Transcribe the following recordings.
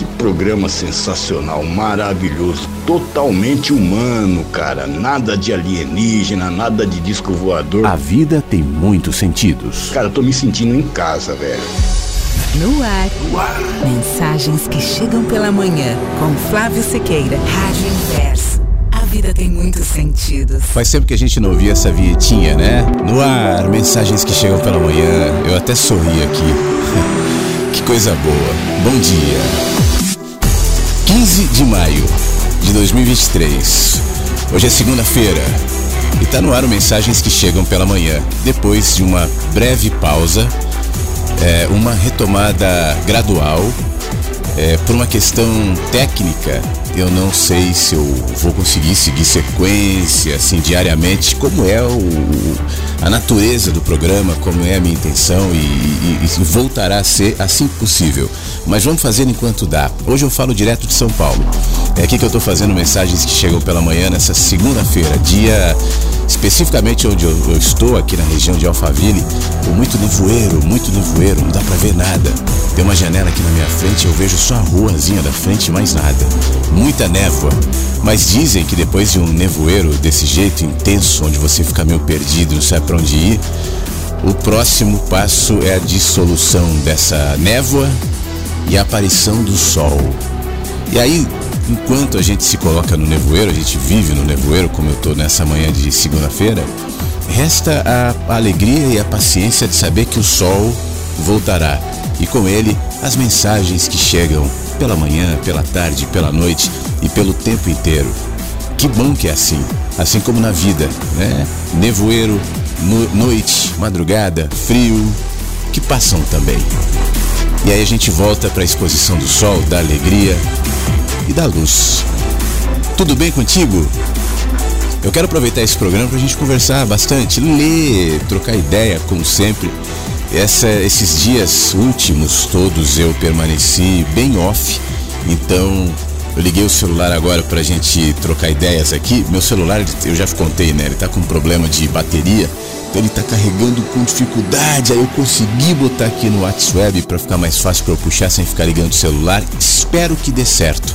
que programa sensacional, maravilhoso, totalmente humano, cara. Nada de alienígena, nada de disco voador. A vida tem muitos sentidos. Cara, eu tô me sentindo em casa, velho. No ar. Mensagens que chegam pela manhã. Com Flávio Sequeira. Rádio Inverso. A vida tem muitos sentidos. Faz tempo que a gente não ouvia essa vinhetinha, né? No ar, mensagens que chegam pela manhã. Eu até sorri aqui. coisa boa. Bom dia. 15 de maio de 2023. Hoje é segunda-feira. E tá no ar o Mensagens que chegam pela manhã. Depois de uma breve pausa, é, uma retomada gradual, é, por uma questão técnica, eu não sei se eu vou conseguir seguir sequência assim diariamente, como é o, a natureza do programa, como é a minha intenção e, e- e voltará a ser assim que possível. Mas vamos fazer enquanto dá. Hoje eu falo direto de São Paulo. É aqui que eu estou fazendo mensagens que chegam pela manhã nessa segunda-feira, dia especificamente onde eu, eu estou, aqui na região de Alphaville, com muito nevoeiro, muito nevoeiro, não dá pra ver nada. Tem uma janela aqui na minha frente, eu vejo só a ruazinha da frente mais nada. Muita névoa. Mas dizem que depois de um nevoeiro desse jeito intenso, onde você fica meio perdido, não sabe pra onde ir, o próximo passo é a dissolução dessa névoa e a aparição do sol. E aí, enquanto a gente se coloca no nevoeiro, a gente vive no nevoeiro, como eu estou nessa manhã de segunda-feira, resta a alegria e a paciência de saber que o sol voltará. E com ele, as mensagens que chegam pela manhã, pela tarde, pela noite e pelo tempo inteiro. Que bom que é assim, assim como na vida, né? Nevoeiro, no- noite, madrugada, frio, que passam também. E aí a gente volta para a exposição do sol, da alegria e da luz. Tudo bem contigo? Eu quero aproveitar esse programa para a gente conversar bastante, ler, trocar ideia, como sempre. Essa- esses dias últimos todos eu permaneci bem off, então eu liguei o celular agora para a gente trocar ideias aqui. Meu celular, eu já contei, né? Ele tá com problema de bateria, então ele tá carregando com dificuldade. Aí eu consegui botar aqui no WhatsApp para ficar mais fácil para eu puxar sem ficar ligando o celular. Espero que dê certo.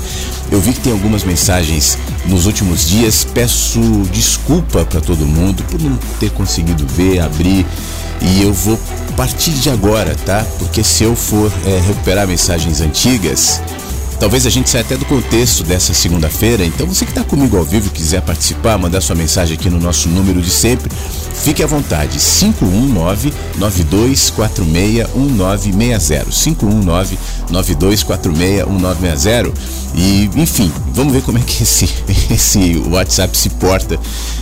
Eu vi que tem algumas mensagens nos últimos dias. Peço desculpa para todo mundo por não ter conseguido ver, abrir. E eu vou partir de agora, tá? Porque se eu for é, recuperar mensagens antigas, Talvez a gente saia até do contexto dessa segunda-feira. Então, você que está comigo ao vivo, quiser participar, mandar sua mensagem aqui no nosso número de sempre, fique à vontade. 519-9246-1960. 519-9246-1960. E, enfim, vamos ver como é que esse, esse WhatsApp se porta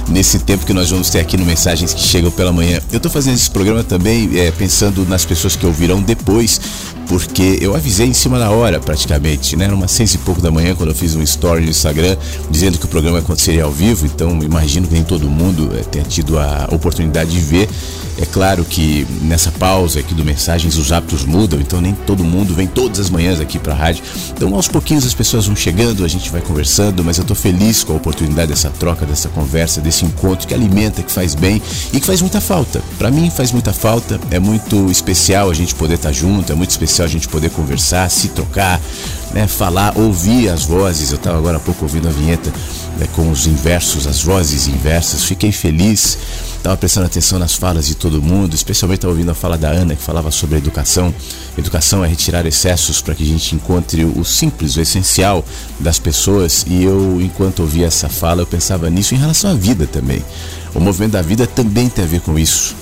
nesse tempo que nós vamos ter aqui no Mensagens que Chegam pela Manhã. Eu estou fazendo esse programa também é, pensando nas pessoas que ouvirão depois, porque eu avisei em cima da hora, praticamente, né? Era umas seis e pouco da manhã quando eu fiz um story no Instagram dizendo que o programa aconteceria ao vivo, então imagino que nem todo mundo é, tenha tido a oportunidade de ver. É claro que nessa pausa aqui do Mensagens os hábitos mudam, então nem todo mundo vem todas as manhãs aqui pra rádio. Então aos pouquinhos as pessoas vão chegando, a gente vai conversando, mas eu tô feliz com a oportunidade dessa troca, dessa conversa, desse encontro que alimenta, que faz bem e que faz muita falta. Para mim faz muita falta, é muito especial a gente poder estar tá junto, é muito especial a gente poder conversar, se trocar, né, falar, ouvir as vozes. Eu estava agora há pouco ouvindo a vinheta né, com os inversos, as vozes inversas. Fiquei feliz, estava prestando atenção nas falas de todo mundo, especialmente estava ouvindo a fala da Ana, que falava sobre a educação. Educação é retirar excessos para que a gente encontre o simples, o essencial das pessoas. E eu, enquanto ouvia essa fala, eu pensava nisso em relação à vida também. O movimento da vida também tem a ver com isso.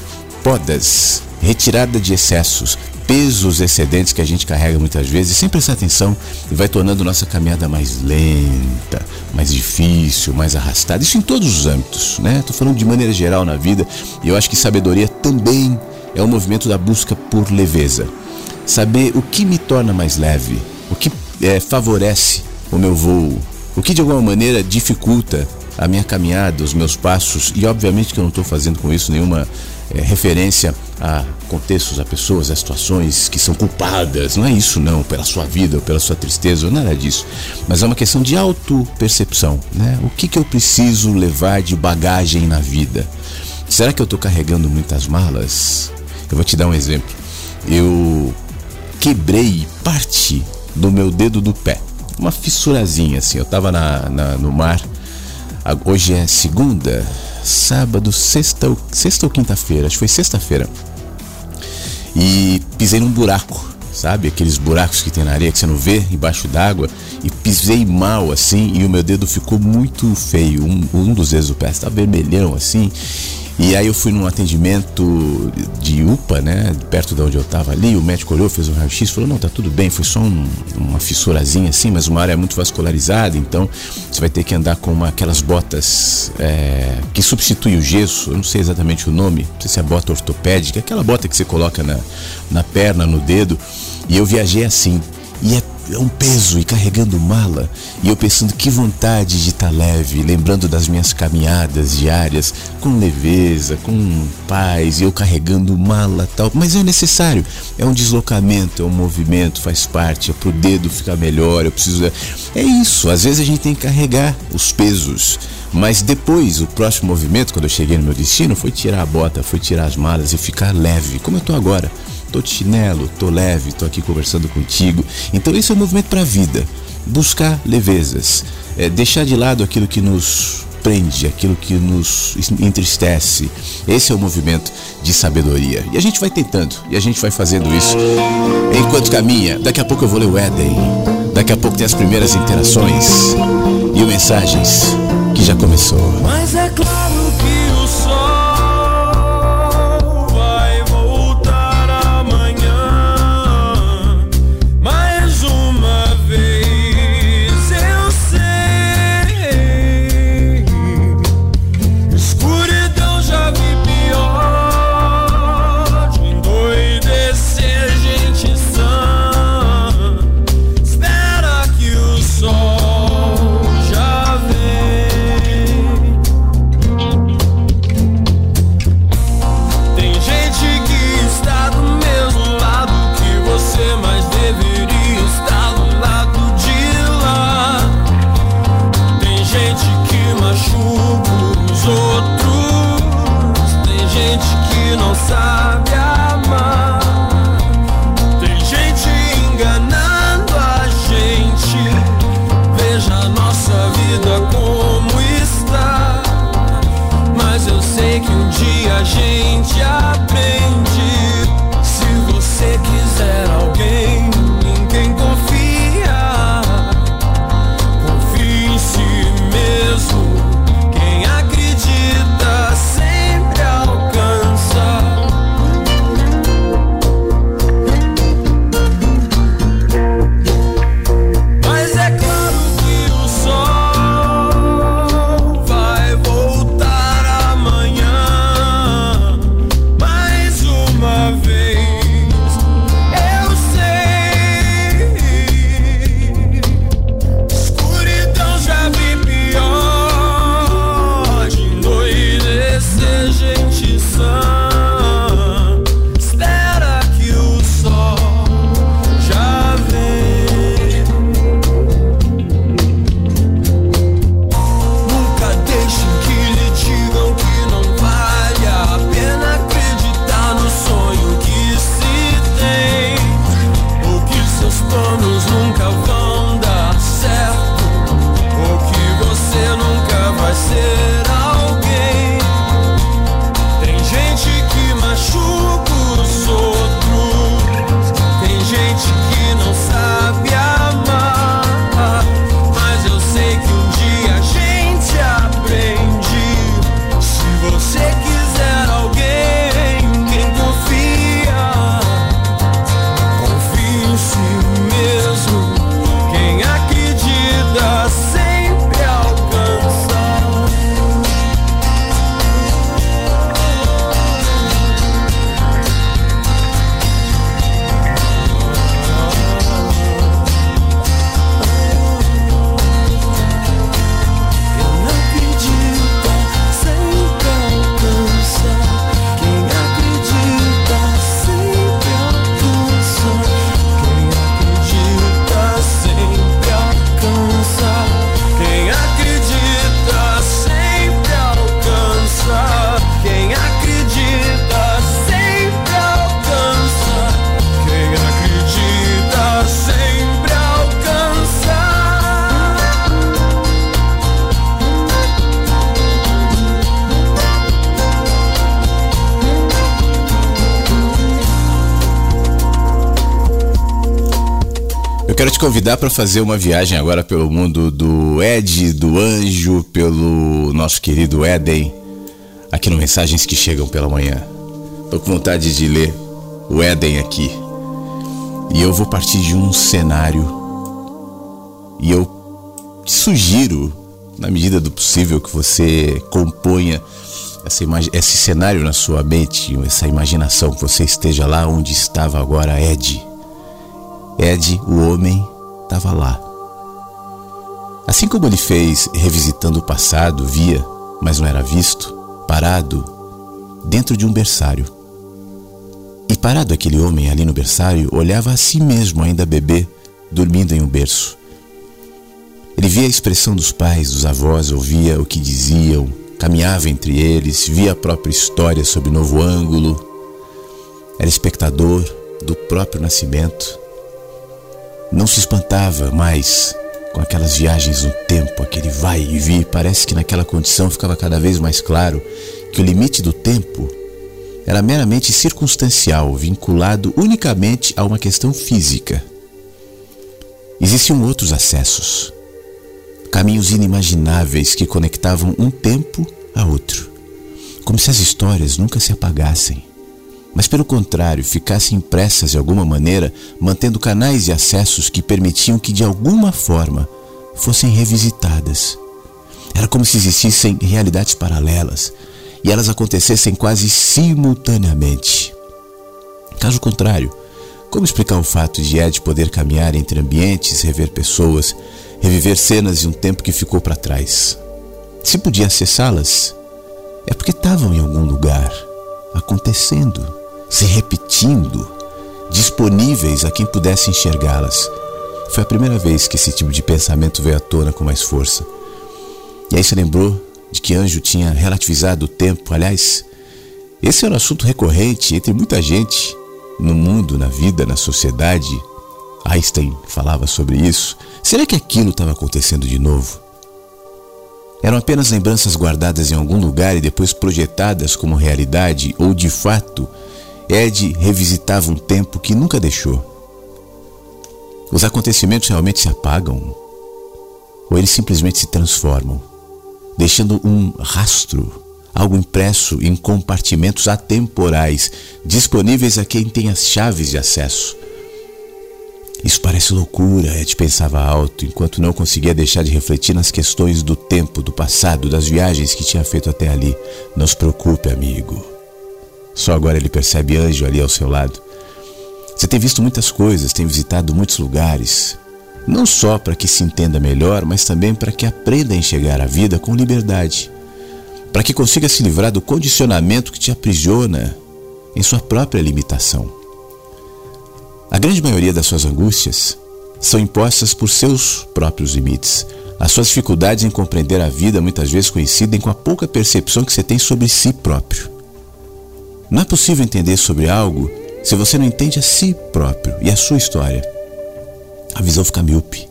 Podas, retirada de excessos, pesos excedentes que a gente carrega muitas vezes, sem prestar atenção, e vai tornando nossa caminhada mais lenta, mais difícil, mais arrastada. Isso em todos os âmbitos, né? Estou falando de maneira geral na vida, e eu acho que sabedoria também é o um movimento da busca por leveza. Saber o que me torna mais leve, o que é, favorece o meu voo, o que de alguma maneira dificulta a minha caminhada, os meus passos, e obviamente que eu não estou fazendo com isso nenhuma é, referência a contextos, a pessoas, a situações que são culpadas. Não é isso, não, pela sua vida ou pela sua tristeza, ou nada disso. Mas é uma questão de autopercepção. Né? O que, que eu preciso levar de bagagem na vida? Será que eu estou carregando muitas malas? Eu vou te dar um exemplo. Eu quebrei parte do meu dedo do pé. Uma fissurazinha assim. Eu estava na, na, no mar. Hoje é segunda, sábado, sexta, sexta ou quinta-feira, acho que foi sexta-feira. E pisei num buraco, sabe? Aqueles buracos que tem na areia que você não vê embaixo d'água. E pisei mal assim e o meu dedo ficou muito feio. Um, um dos dedos do pé estava vermelhão assim. E aí eu fui num atendimento de UPA, né? Perto de onde eu tava ali, o médico olhou, fez um raio-x, falou, não, tá tudo bem, foi só um, uma fissurazinha assim, mas uma área muito vascularizada, então você vai ter que andar com uma, aquelas botas é, que substitui o gesso, eu não sei exatamente o nome, não sei se é bota ortopédica, aquela bota que você coloca na, na perna, no dedo, e eu viajei assim. E é é um peso e carregando mala. E eu pensando que vontade de estar tá leve, lembrando das minhas caminhadas diárias, com leveza, com paz, e eu carregando mala tal. Mas é necessário, é um deslocamento, é um movimento, faz parte, é pro dedo ficar melhor, eu preciso. É isso, às vezes a gente tem que carregar os pesos. Mas depois, o próximo movimento, quando eu cheguei no meu destino, foi tirar a bota, foi tirar as malas e ficar leve, como eu tô agora tô de chinelo, tô leve, tô aqui conversando contigo. Então esse é o movimento para a vida. Buscar levezas, é, deixar de lado aquilo que nos prende, aquilo que nos entristece. Esse é o movimento de sabedoria. E a gente vai tentando, e a gente vai fazendo isso enquanto caminha. Daqui a pouco eu vou ler o Éden. Daqui a pouco tem as primeiras interações e mensagens que já começou. Mas é claro convidar para fazer uma viagem agora pelo mundo do Ed, do Anjo, pelo nosso querido Éden, aqui no Mensagens que Chegam pela Manhã. Tô com vontade de ler o Éden aqui. E eu vou partir de um cenário. E eu sugiro, na medida do possível, que você componha essa esse cenário na sua mente, essa imaginação, que você esteja lá onde estava agora Ed. Ed, o homem, estava lá. Assim como ele fez revisitando o passado, via, mas não era visto, parado dentro de um berçário. E parado aquele homem ali no berçário, olhava a si mesmo, ainda bebê, dormindo em um berço. Ele via a expressão dos pais, dos avós, ouvia o que diziam, caminhava entre eles, via a própria história sob novo ângulo. Era espectador do próprio nascimento não se espantava mais com aquelas viagens no tempo, aquele vai e vir. Parece que naquela condição ficava cada vez mais claro que o limite do tempo era meramente circunstancial, vinculado unicamente a uma questão física. Existiam outros acessos, caminhos inimagináveis que conectavam um tempo a outro, como se as histórias nunca se apagassem mas pelo contrário, ficassem impressas de alguma maneira, mantendo canais e acessos que permitiam que de alguma forma fossem revisitadas. Era como se existissem realidades paralelas e elas acontecessem quase simultaneamente. Caso contrário, como explicar o fato de Ed poder caminhar entre ambientes, rever pessoas, reviver cenas de um tempo que ficou para trás? Se podia acessá-las, é porque estavam em algum lugar, acontecendo se repetindo, disponíveis a quem pudesse enxergá-las. Foi a primeira vez que esse tipo de pensamento veio à tona com mais força. E aí se lembrou de que Anjo tinha relativizado o tempo. Aliás, esse era um assunto recorrente entre muita gente no mundo, na vida, na sociedade. Einstein falava sobre isso. Será que aquilo estava acontecendo de novo? Eram apenas lembranças guardadas em algum lugar e depois projetadas como realidade, ou de fato Ed revisitava um tempo que nunca deixou. Os acontecimentos realmente se apagam? Ou eles simplesmente se transformam, deixando um rastro, algo impresso em compartimentos atemporais, disponíveis a quem tem as chaves de acesso? Isso parece loucura, Ed pensava alto, enquanto não conseguia deixar de refletir nas questões do tempo, do passado, das viagens que tinha feito até ali. Não se preocupe, amigo. Só agora ele percebe anjo ali ao seu lado. Você tem visto muitas coisas, tem visitado muitos lugares, não só para que se entenda melhor, mas também para que aprenda a enxergar a vida com liberdade, para que consiga se livrar do condicionamento que te aprisiona em sua própria limitação. A grande maioria das suas angústias são impostas por seus próprios limites. As suas dificuldades em compreender a vida muitas vezes coincidem com a pouca percepção que você tem sobre si próprio. Não é possível entender sobre algo se você não entende a si próprio e a sua história. A visão fica míope.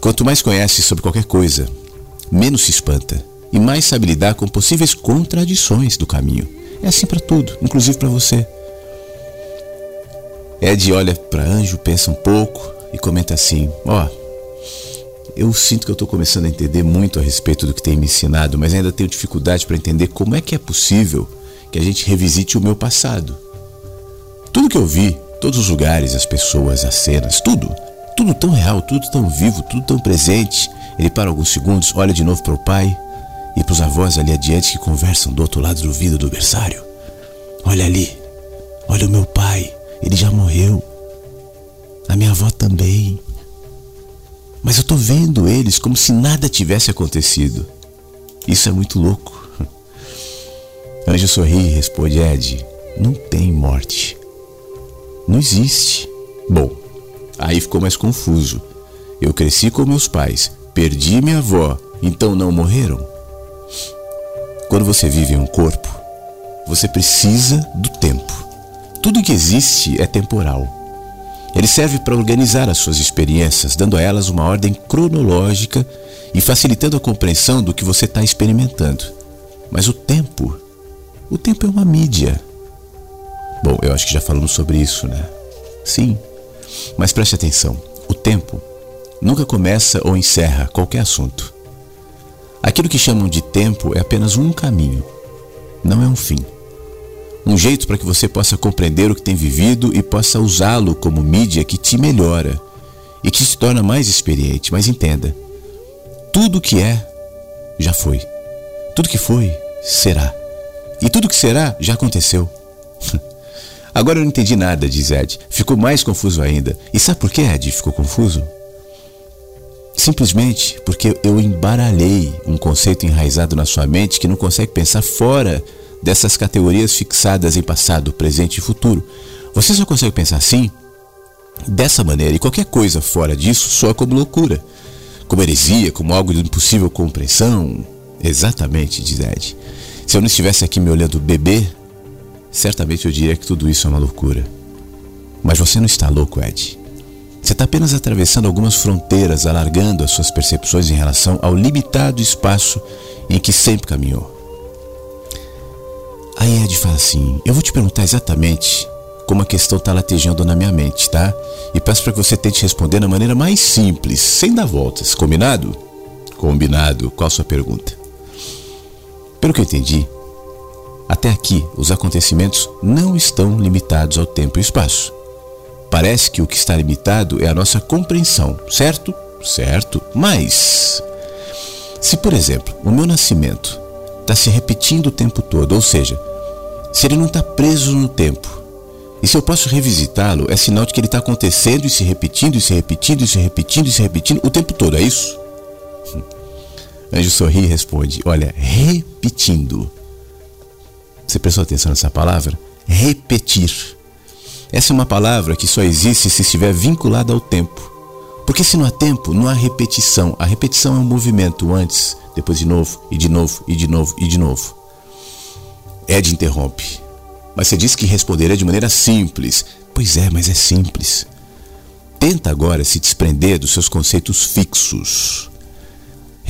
Quanto mais conhece sobre qualquer coisa, menos se espanta e mais sabe lidar com possíveis contradições do caminho. É assim para tudo, inclusive para você. Ed olha para Anjo, pensa um pouco e comenta assim: Ó, oh, eu sinto que eu estou começando a entender muito a respeito do que tem me ensinado, mas ainda tenho dificuldade para entender como é que é possível que a gente revisite o meu passado. Tudo que eu vi, todos os lugares, as pessoas, as cenas, tudo, tudo tão real, tudo tão vivo, tudo tão presente. Ele para alguns segundos, olha de novo para o pai e para os avós ali adiante que conversam do outro lado do vidro do berçário. Olha ali, olha o meu pai, ele já morreu. A minha avó também. Mas eu estou vendo eles como se nada tivesse acontecido. Isso é muito louco. Anjo sorri e responde: Ed, não tem morte. Não existe. Bom, aí ficou mais confuso. Eu cresci com meus pais, perdi minha avó, então não morreram? Quando você vive em um corpo, você precisa do tempo. Tudo que existe é temporal. Ele serve para organizar as suas experiências, dando a elas uma ordem cronológica e facilitando a compreensão do que você está experimentando. Mas o tempo o tempo é uma mídia. Bom, eu acho que já falamos sobre isso, né? Sim. Mas preste atenção. O tempo nunca começa ou encerra qualquer assunto. Aquilo que chamam de tempo é apenas um caminho, não é um fim. Um jeito para que você possa compreender o que tem vivido e possa usá-lo como mídia que te melhora e que te torna mais experiente. Mas entenda: tudo que é, já foi. Tudo que foi, será. E tudo que será, já aconteceu. Agora eu não entendi nada, diz Ed. Ficou mais confuso ainda. E sabe por que Ed ficou confuso? Simplesmente porque eu embaralhei um conceito enraizado na sua mente que não consegue pensar fora dessas categorias fixadas em passado, presente e futuro. Você só consegue pensar assim, dessa maneira, e qualquer coisa fora disso soa como loucura, como heresia, como algo de impossível compreensão. Exatamente, diz Ed. Se eu não estivesse aqui me olhando bebê, certamente eu diria que tudo isso é uma loucura. Mas você não está louco, Ed. Você está apenas atravessando algumas fronteiras, alargando as suas percepções em relação ao limitado espaço em que sempre caminhou. Aí Ed fala assim: Eu vou te perguntar exatamente como a questão está latejando na minha mente, tá? E peço para que você tente responder da maneira mais simples, sem dar voltas. Combinado? Combinado. Qual a sua pergunta? Pelo que eu entendi, até aqui os acontecimentos não estão limitados ao tempo e espaço. Parece que o que está limitado é a nossa compreensão, certo? Certo. Mas, se por exemplo, o meu nascimento está se repetindo o tempo todo, ou seja, se ele não está preso no tempo, e se eu posso revisitá-lo, é sinal de que ele está acontecendo e se repetindo, e se repetindo, e se repetindo, e se repetindo o tempo todo, é isso? Anjo sorri e responde: Olha, repetindo. Você prestou atenção nessa palavra? Repetir. Essa é uma palavra que só existe se estiver vinculada ao tempo. Porque se não há tempo, não há repetição. A repetição é um movimento antes, depois de novo, e de novo, e de novo, e de novo. Ed interrompe. Mas você disse que responderia de maneira simples. Pois é, mas é simples. Tenta agora se desprender dos seus conceitos fixos.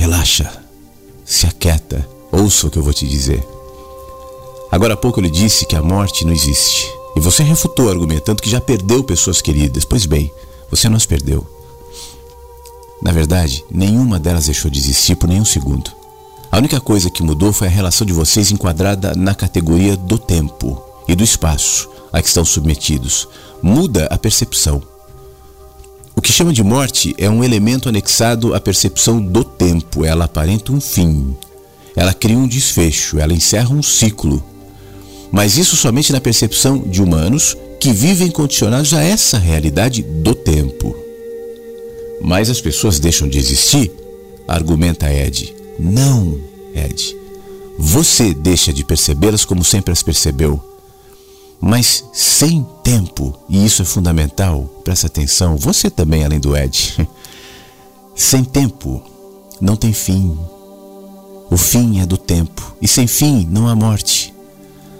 Relaxa, se aquieta, ouça o que eu vou te dizer. Agora há pouco eu lhe disse que a morte não existe. E você refutou argumentando que já perdeu pessoas queridas. Pois bem, você não as perdeu. Na verdade, nenhuma delas deixou de existir por nenhum segundo. A única coisa que mudou foi a relação de vocês enquadrada na categoria do tempo e do espaço a que estão submetidos. Muda a percepção. O que chama de morte é um elemento anexado à percepção do tempo. Ela aparenta um fim. Ela cria um desfecho, ela encerra um ciclo. Mas isso somente na percepção de humanos que vivem condicionados a essa realidade do tempo. Mas as pessoas deixam de existir? Argumenta Ed. Não, Ed. Você deixa de percebê-las como sempre as percebeu. Mas sem tempo, e isso é fundamental, presta atenção, você também, além do Ed. sem tempo não tem fim. O fim é do tempo, e sem fim não há morte.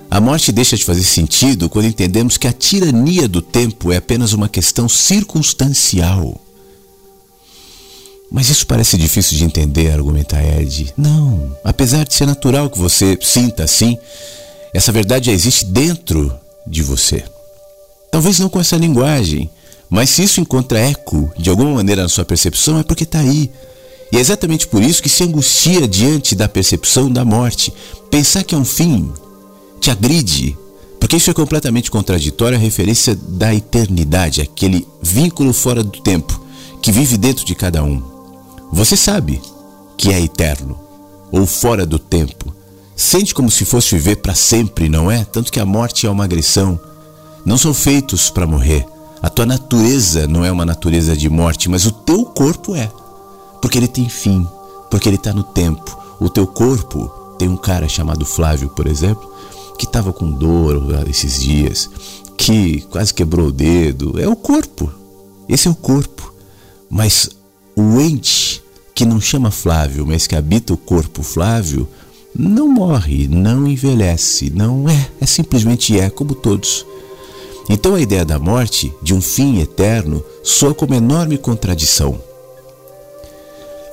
A morte deixa de fazer sentido quando entendemos que a tirania do tempo é apenas uma questão circunstancial. Mas isso parece difícil de entender, argumenta Ed. Não, apesar de ser natural que você sinta assim, essa verdade já existe dentro de você. Talvez não com essa linguagem, mas se isso encontra eco de alguma maneira na sua percepção, é porque está aí. E é exatamente por isso que se angustia diante da percepção da morte. Pensar que é um fim te agride, porque isso é completamente contraditório à referência da eternidade, aquele vínculo fora do tempo que vive dentro de cada um. Você sabe que é eterno ou fora do tempo. Sente como se fosse viver para sempre, não é? Tanto que a morte é uma agressão. Não são feitos para morrer. A tua natureza não é uma natureza de morte, mas o teu corpo é. Porque ele tem fim, porque ele está no tempo. O teu corpo tem um cara chamado Flávio, por exemplo, que estava com dor esses dias, que quase quebrou o dedo. É o corpo. Esse é o corpo. Mas o ente que não chama Flávio, mas que habita o corpo Flávio, não morre, não envelhece, não é, é simplesmente é como todos. Então a ideia da morte, de um fim eterno, soa como enorme contradição.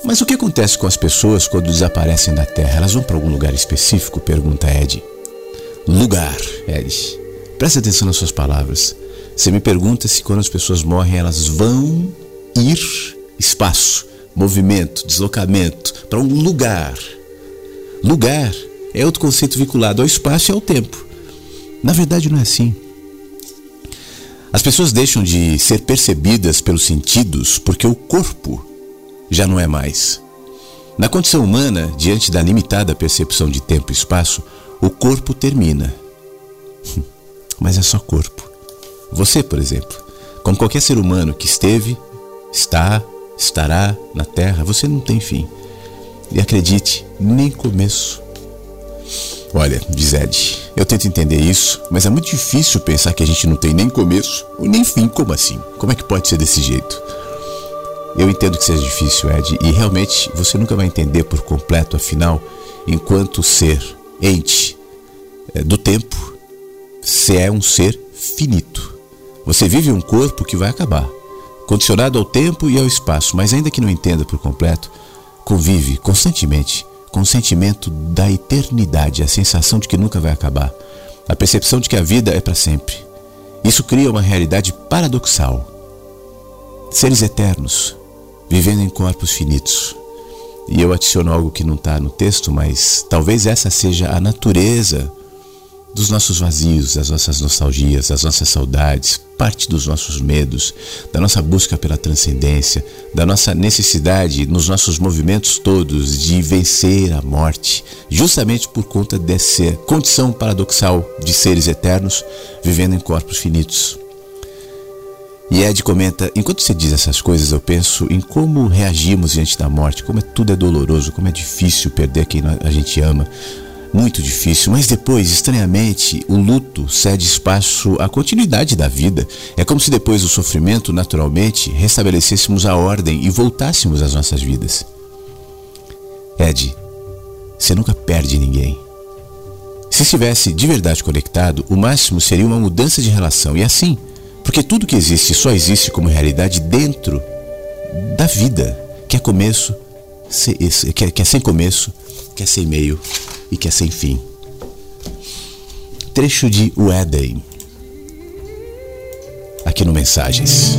Mas o que acontece com as pessoas quando desaparecem da Terra? Elas vão para algum lugar específico? Pergunta Ed. Lugar, Ed. Preste atenção nas suas palavras. Você me pergunta se quando as pessoas morrem elas vão ir, espaço, movimento, deslocamento para um lugar. Lugar é outro conceito vinculado ao espaço e ao tempo. Na verdade, não é assim. As pessoas deixam de ser percebidas pelos sentidos porque o corpo já não é mais. Na condição humana, diante da limitada percepção de tempo e espaço, o corpo termina. Mas é só corpo. Você, por exemplo, como qualquer ser humano que esteve, está, estará na Terra, você não tem fim. E acredite, nem começo. Olha, Gisede, eu tento entender isso, mas é muito difícil pensar que a gente não tem nem começo nem fim. Como assim? Como é que pode ser desse jeito? Eu entendo que seja difícil, Ed, e realmente você nunca vai entender por completo, afinal, enquanto ser, ente é, do tempo, você é um ser finito. Você vive um corpo que vai acabar, condicionado ao tempo e ao espaço, mas ainda que não entenda por completo, convive constantemente com o sentimento da eternidade, a sensação de que nunca vai acabar, a percepção de que a vida é para sempre. Isso cria uma realidade paradoxal. Seres eternos, vivendo em corpos finitos. E eu adiciono algo que não está no texto, mas talvez essa seja a natureza dos nossos vazios, das nossas nostalgias, das nossas saudades, parte dos nossos medos, da nossa busca pela transcendência, da nossa necessidade nos nossos movimentos todos de vencer a morte, justamente por conta dessa condição paradoxal de seres eternos vivendo em corpos finitos. E Ed comenta: enquanto você diz essas coisas, eu penso em como reagimos diante da morte, como é, tudo é doloroso, como é difícil perder quem a gente ama. Muito difícil, mas depois, estranhamente, o luto cede espaço à continuidade da vida. É como se depois do sofrimento, naturalmente, restabelecêssemos a ordem e voltássemos às nossas vidas. Ed, você nunca perde ninguém. Se estivesse de verdade conectado, o máximo seria uma mudança de relação. E assim, porque tudo que existe só existe como realidade dentro da vida, que é começo, que é sem começo, que é sem meio e que é sem fim. Trecho de O Éden, aqui no Mensagens.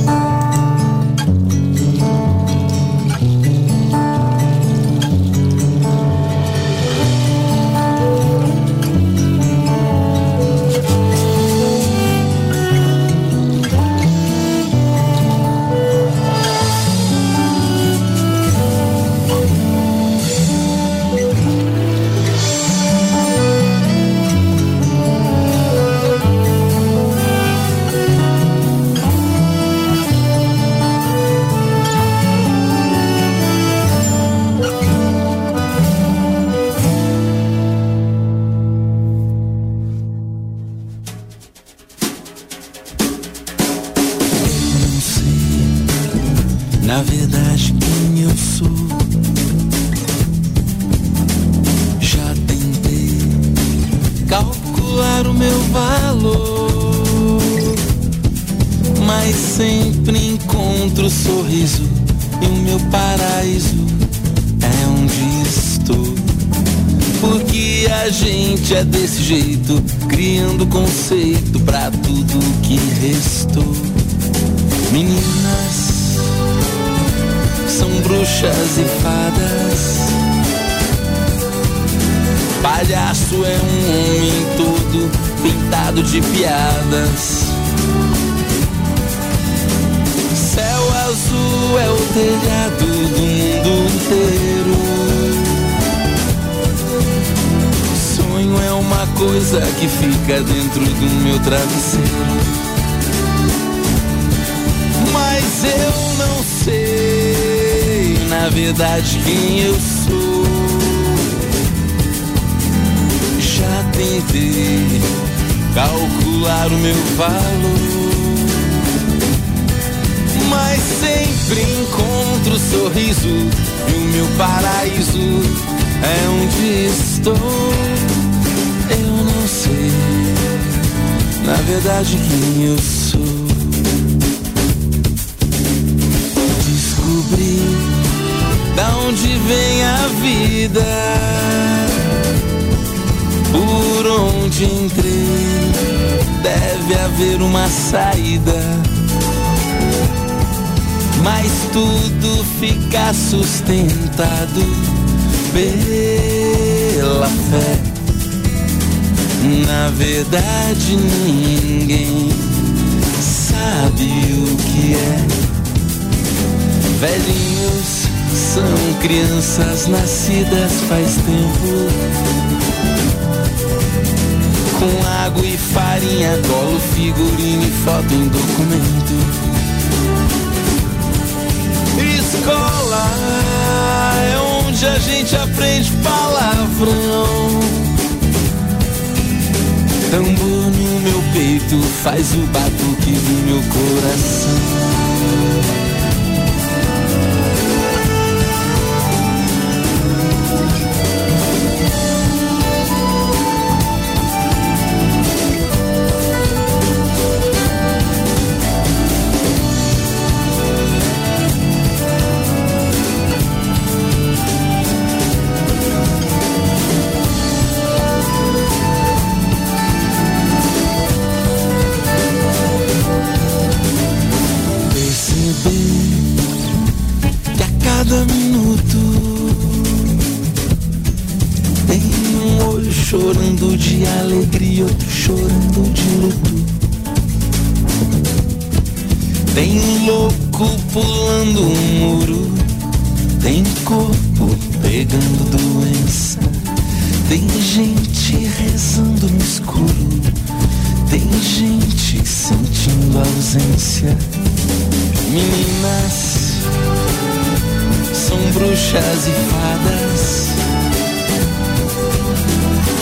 e fadas.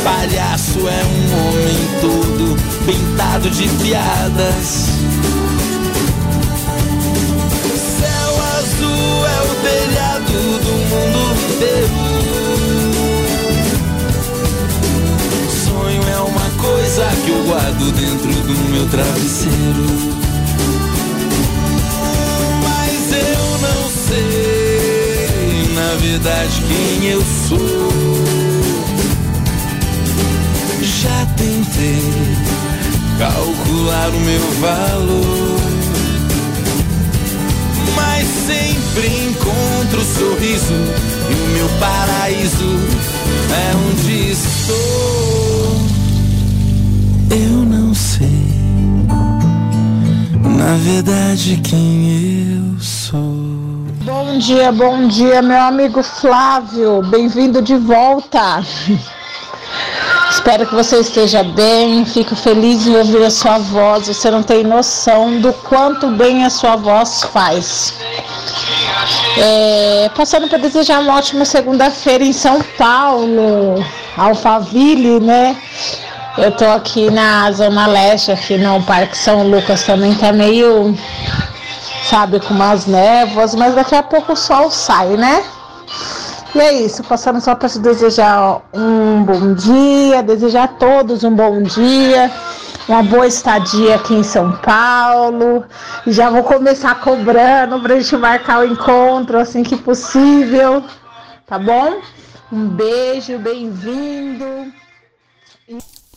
Palhaço é um homem todo pintado de piadas. verdade quem eu sou. Já tentei calcular o meu valor, mas sempre encontro o sorriso e o meu paraíso é onde estou. Eu não sei, na verdade, quem eu bom dia, meu amigo Flávio. Bem-vindo de volta. Espero que você esteja bem. Fico feliz em ouvir a sua voz. Você não tem noção do quanto bem a sua voz faz. É, passando para desejar uma ótima segunda-feira em São Paulo, Alphaville, né? Eu tô aqui na Zona Leste, aqui no Parque São Lucas também tá meio sabe, com umas névoas, mas daqui a pouco o sol sai, né? E é isso, passando só para te desejar um bom dia, desejar a todos um bom dia, uma boa estadia aqui em São Paulo. E já vou começar cobrando para a gente marcar o encontro assim que possível, tá bom? Um beijo, bem-vindo.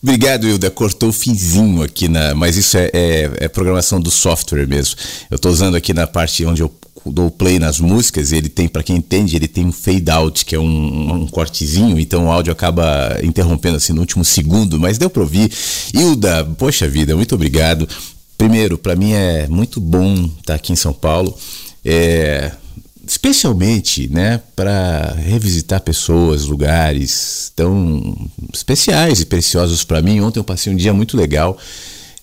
Obrigado, Hilda. Cortou o finzinho aqui na. Mas isso é, é, é programação do software mesmo. Eu estou usando aqui na parte onde eu dou play nas músicas, ele tem, para quem entende, ele tem um fade out, que é um, um, cortezinho, então o áudio acaba interrompendo assim no último segundo, mas deu para ouvir. Hilda, poxa vida, muito obrigado. Primeiro, para mim é muito bom estar tá aqui em São Paulo. É, especialmente né, para revisitar pessoas, lugares tão especiais e preciosos para mim. Ontem eu passei um dia muito legal.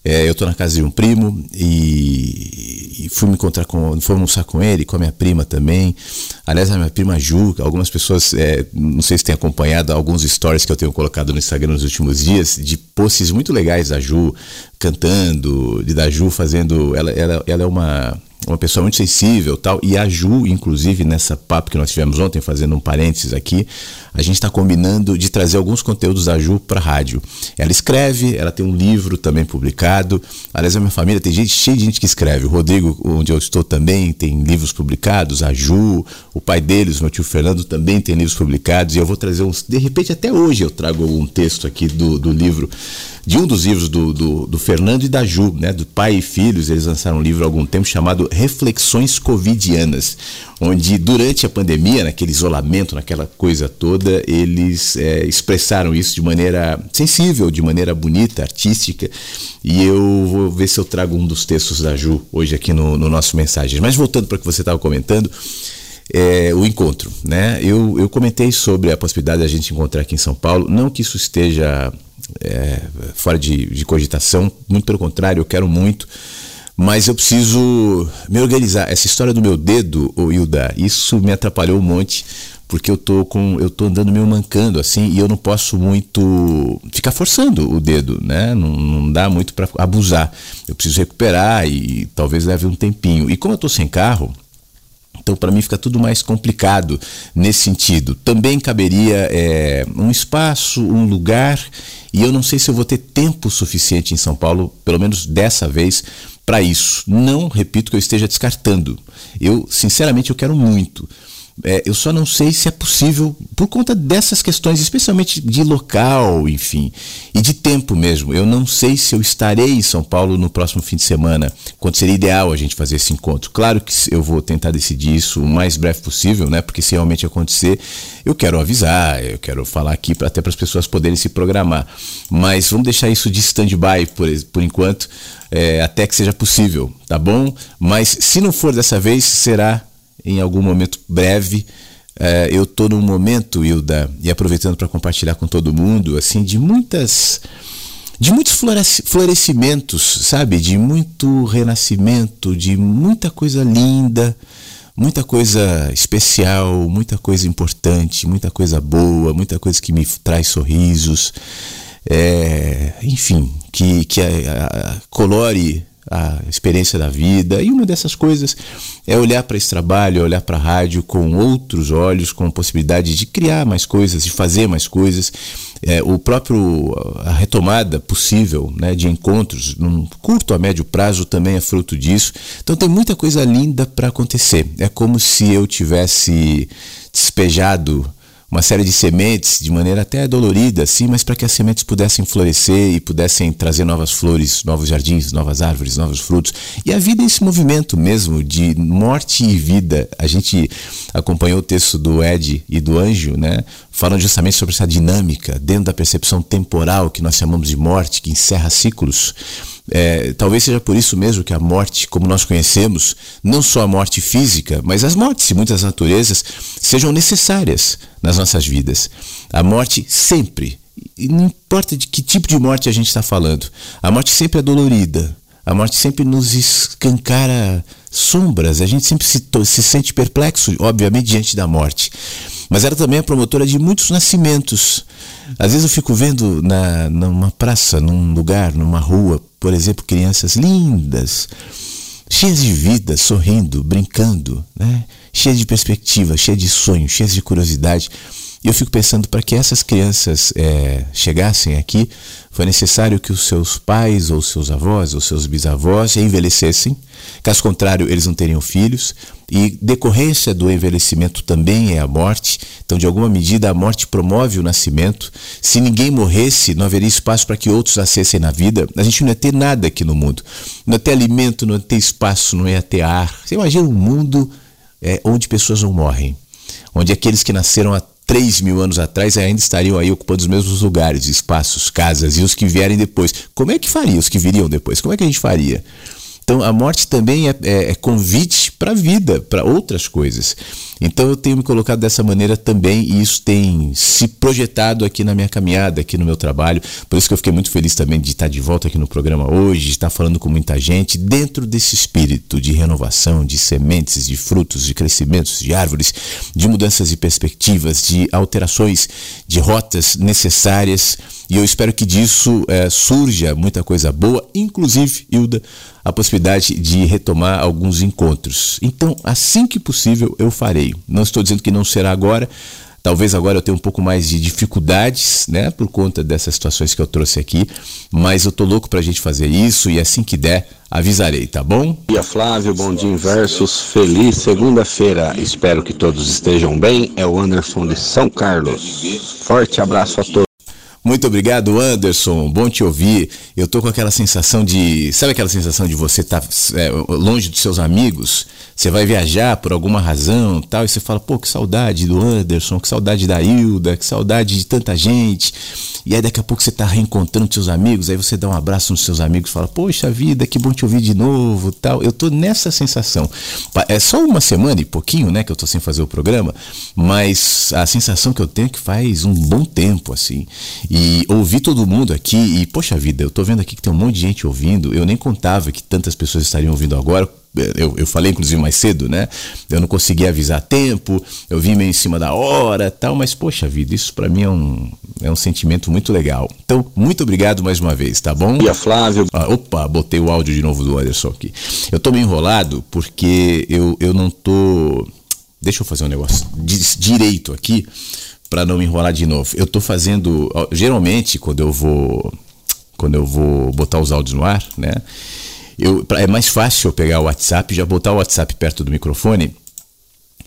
É, eu estou na casa de um primo e, e, fui me encontrar com, fui almoçar com ele, com a minha prima também. Aliás, a minha prima Ju, algumas pessoas, é, não sei se têm acompanhado alguns stories que eu tenho colocado no Instagram nos últimos dias, de posts muito legais da Ju cantando, de da Ju fazendo. Ela, ela, ela é uma uma pessoa muito sensível tal. E a Ju, inclusive, nessa papo que nós tivemos ontem, fazendo um parênteses aqui, a gente está combinando de trazer alguns conteúdos da Ju para rádio. Ela escreve, ela tem um livro também publicado. Aliás, a minha família tem gente cheia de gente que escreve. O Rodrigo, onde eu estou também, tem livros publicados. A Ju, o pai deles, meu tio Fernando, também tem livros publicados. E eu vou trazer uns. De repente, até hoje eu trago algum texto aqui do, do livro de um dos livros do, do, do, Fernando e da Ju, né, do pai e filhos. Eles lançaram um livro há algum tempo chamado Reflexões Covidianas, onde durante a pandemia, naquele isolamento, naquela coisa toda, eles é, expressaram isso de maneira sensível, de maneira bonita, artística. E eu vou ver se eu trago um dos textos da Ju hoje aqui no, no nosso mensagem. Mas voltando para o que você estava comentando é, o encontro. Né? Eu, eu comentei sobre a possibilidade da gente encontrar aqui em São Paulo, não que isso esteja é, fora de, de cogitação, muito pelo contrário, eu quero muito, mas eu preciso me organizar. Essa história do meu dedo, Hilda, isso me atrapalhou um monte, porque eu tô com eu tô andando meio mancando assim e eu não posso muito ficar forçando o dedo, né? Não, não dá muito para abusar. Eu preciso recuperar e talvez leve um tempinho. E como eu tô sem carro, então, para mim, fica tudo mais complicado nesse sentido. Também caberia é, um espaço, um lugar, e eu não sei se eu vou ter tempo suficiente em São Paulo, pelo menos dessa vez, para isso. Não, repito, que eu esteja descartando. Eu, sinceramente, eu quero muito. É, eu só não sei se é possível por conta dessas questões, especialmente de local, enfim, e de tempo mesmo. Eu não sei se eu estarei em São Paulo no próximo fim de semana, quando seria ideal a gente fazer esse encontro. Claro que eu vou tentar decidir isso o mais breve possível, né? Porque se realmente acontecer, eu quero avisar, eu quero falar aqui até para as pessoas poderem se programar. Mas vamos deixar isso de stand-by por, por enquanto, é, até que seja possível, tá bom? Mas se não for dessa vez, será em algum momento breve. É, eu estou num momento, Hilda, e aproveitando para compartilhar com todo mundo, assim, de muitas. De muitos florescimentos, sabe? De muito renascimento, de muita coisa linda, muita coisa especial, muita coisa importante, muita coisa boa, muita coisa que me traz sorrisos, é, enfim, que, que a, a, colore a experiência da vida. E uma dessas coisas é olhar para esse trabalho, olhar para a rádio com outros olhos, com possibilidade de criar mais coisas, de fazer mais coisas. É, o próprio a retomada possível né, de encontros num curto a médio prazo também é fruto disso. Então tem muita coisa linda para acontecer. É como se eu tivesse despejado uma série de sementes de maneira até dolorida, assim, mas para que as sementes pudessem florescer e pudessem trazer novas flores, novos jardins, novas árvores, novos frutos. E a vida é esse movimento mesmo de morte e vida. A gente acompanhou o texto do Ed e do Anjo, né? Falando justamente sobre essa dinâmica dentro da percepção temporal que nós chamamos de morte, que encerra ciclos. É, talvez seja por isso mesmo que a morte, como nós conhecemos, não só a morte física, mas as mortes de muitas naturezas sejam necessárias nas nossas vidas. A morte sempre, não importa de que tipo de morte a gente está falando, a morte sempre é dolorida, a morte sempre nos escancara sombras, a gente sempre se, se sente perplexo, obviamente, diante da morte. Mas ela também é promotora de muitos nascimentos. Às vezes eu fico vendo na, numa praça, num lugar, numa rua, por exemplo, crianças lindas, cheias de vida, sorrindo, brincando, né? cheias de perspectiva, cheias de sonho, cheias de curiosidade. E eu fico pensando, para que essas crianças é, chegassem aqui, foi necessário que os seus pais, ou seus avós, ou seus bisavós envelhecessem, caso contrário, eles não teriam filhos, e decorrência do envelhecimento também é a morte. Então, de alguma medida, a morte promove o nascimento. Se ninguém morresse, não haveria espaço para que outros nascessem na vida. A gente não ia ter nada aqui no mundo. Não ia ter alimento, não ia ter espaço, não ia ter ar. Você imagina um mundo é, onde pessoas não morrem, onde aqueles que nasceram há 3 mil anos atrás ainda estariam aí ocupando os mesmos lugares, espaços, casas, e os que vierem depois. Como é que faria os que viriam depois? Como é que a gente faria? Então a morte também é, é, é convite para a vida, para outras coisas. Então eu tenho me colocado dessa maneira também e isso tem se projetado aqui na minha caminhada, aqui no meu trabalho. Por isso que eu fiquei muito feliz também de estar de volta aqui no programa hoje, de estar falando com muita gente dentro desse espírito de renovação, de sementes, de frutos, de crescimentos, de árvores, de mudanças de perspectivas, de alterações de rotas necessárias. E eu espero que disso é, surja muita coisa boa, inclusive, Hilda, a possibilidade de retomar alguns encontros. Então, assim que possível, eu farei. Não estou dizendo que não será agora. Talvez agora eu tenha um pouco mais de dificuldades, né, por conta dessas situações que eu trouxe aqui, mas eu tô louco pra gente fazer isso e assim que der, avisarei, tá bom? Bom dia, Flávio, bom dia, Inversos. Feliz segunda-feira. Espero que todos estejam bem. É o Anderson de São Carlos. Forte abraço a todos. Muito obrigado, Anderson. Bom te ouvir. Eu tô com aquela sensação de. Sabe aquela sensação de você estar tá, é, longe dos seus amigos? Você vai viajar por alguma razão tal, e você fala, pô, que saudade do Anderson, que saudade da Hilda, que saudade de tanta gente. E aí daqui a pouco você tá reencontrando seus amigos, aí você dá um abraço nos seus amigos fala, poxa vida, que bom te ouvir de novo tal. Eu tô nessa sensação. É só uma semana e pouquinho, né, que eu tô sem fazer o programa, mas a sensação que eu tenho é que faz um bom tempo, assim. E ouvir todo mundo aqui, e poxa vida, eu tô vendo aqui que tem um monte de gente ouvindo, eu nem contava que tantas pessoas estariam ouvindo agora eu, eu falei inclusive mais cedo, né? Eu não consegui avisar a tempo, eu vim meio em cima da hora tal, mas poxa vida, isso para mim é um, é um sentimento muito legal. Então, muito obrigado mais uma vez, tá bom? E a Flávio. Ah, opa, botei o áudio de novo do Anderson aqui. Eu tô meio enrolado porque eu, eu não tô. Deixa eu fazer um negócio direito aqui para não me enrolar de novo. Eu tô fazendo. Geralmente, quando eu vou. Quando eu vou botar os áudios no ar, né? Eu, é mais fácil eu pegar o WhatsApp, já botar o WhatsApp perto do microfone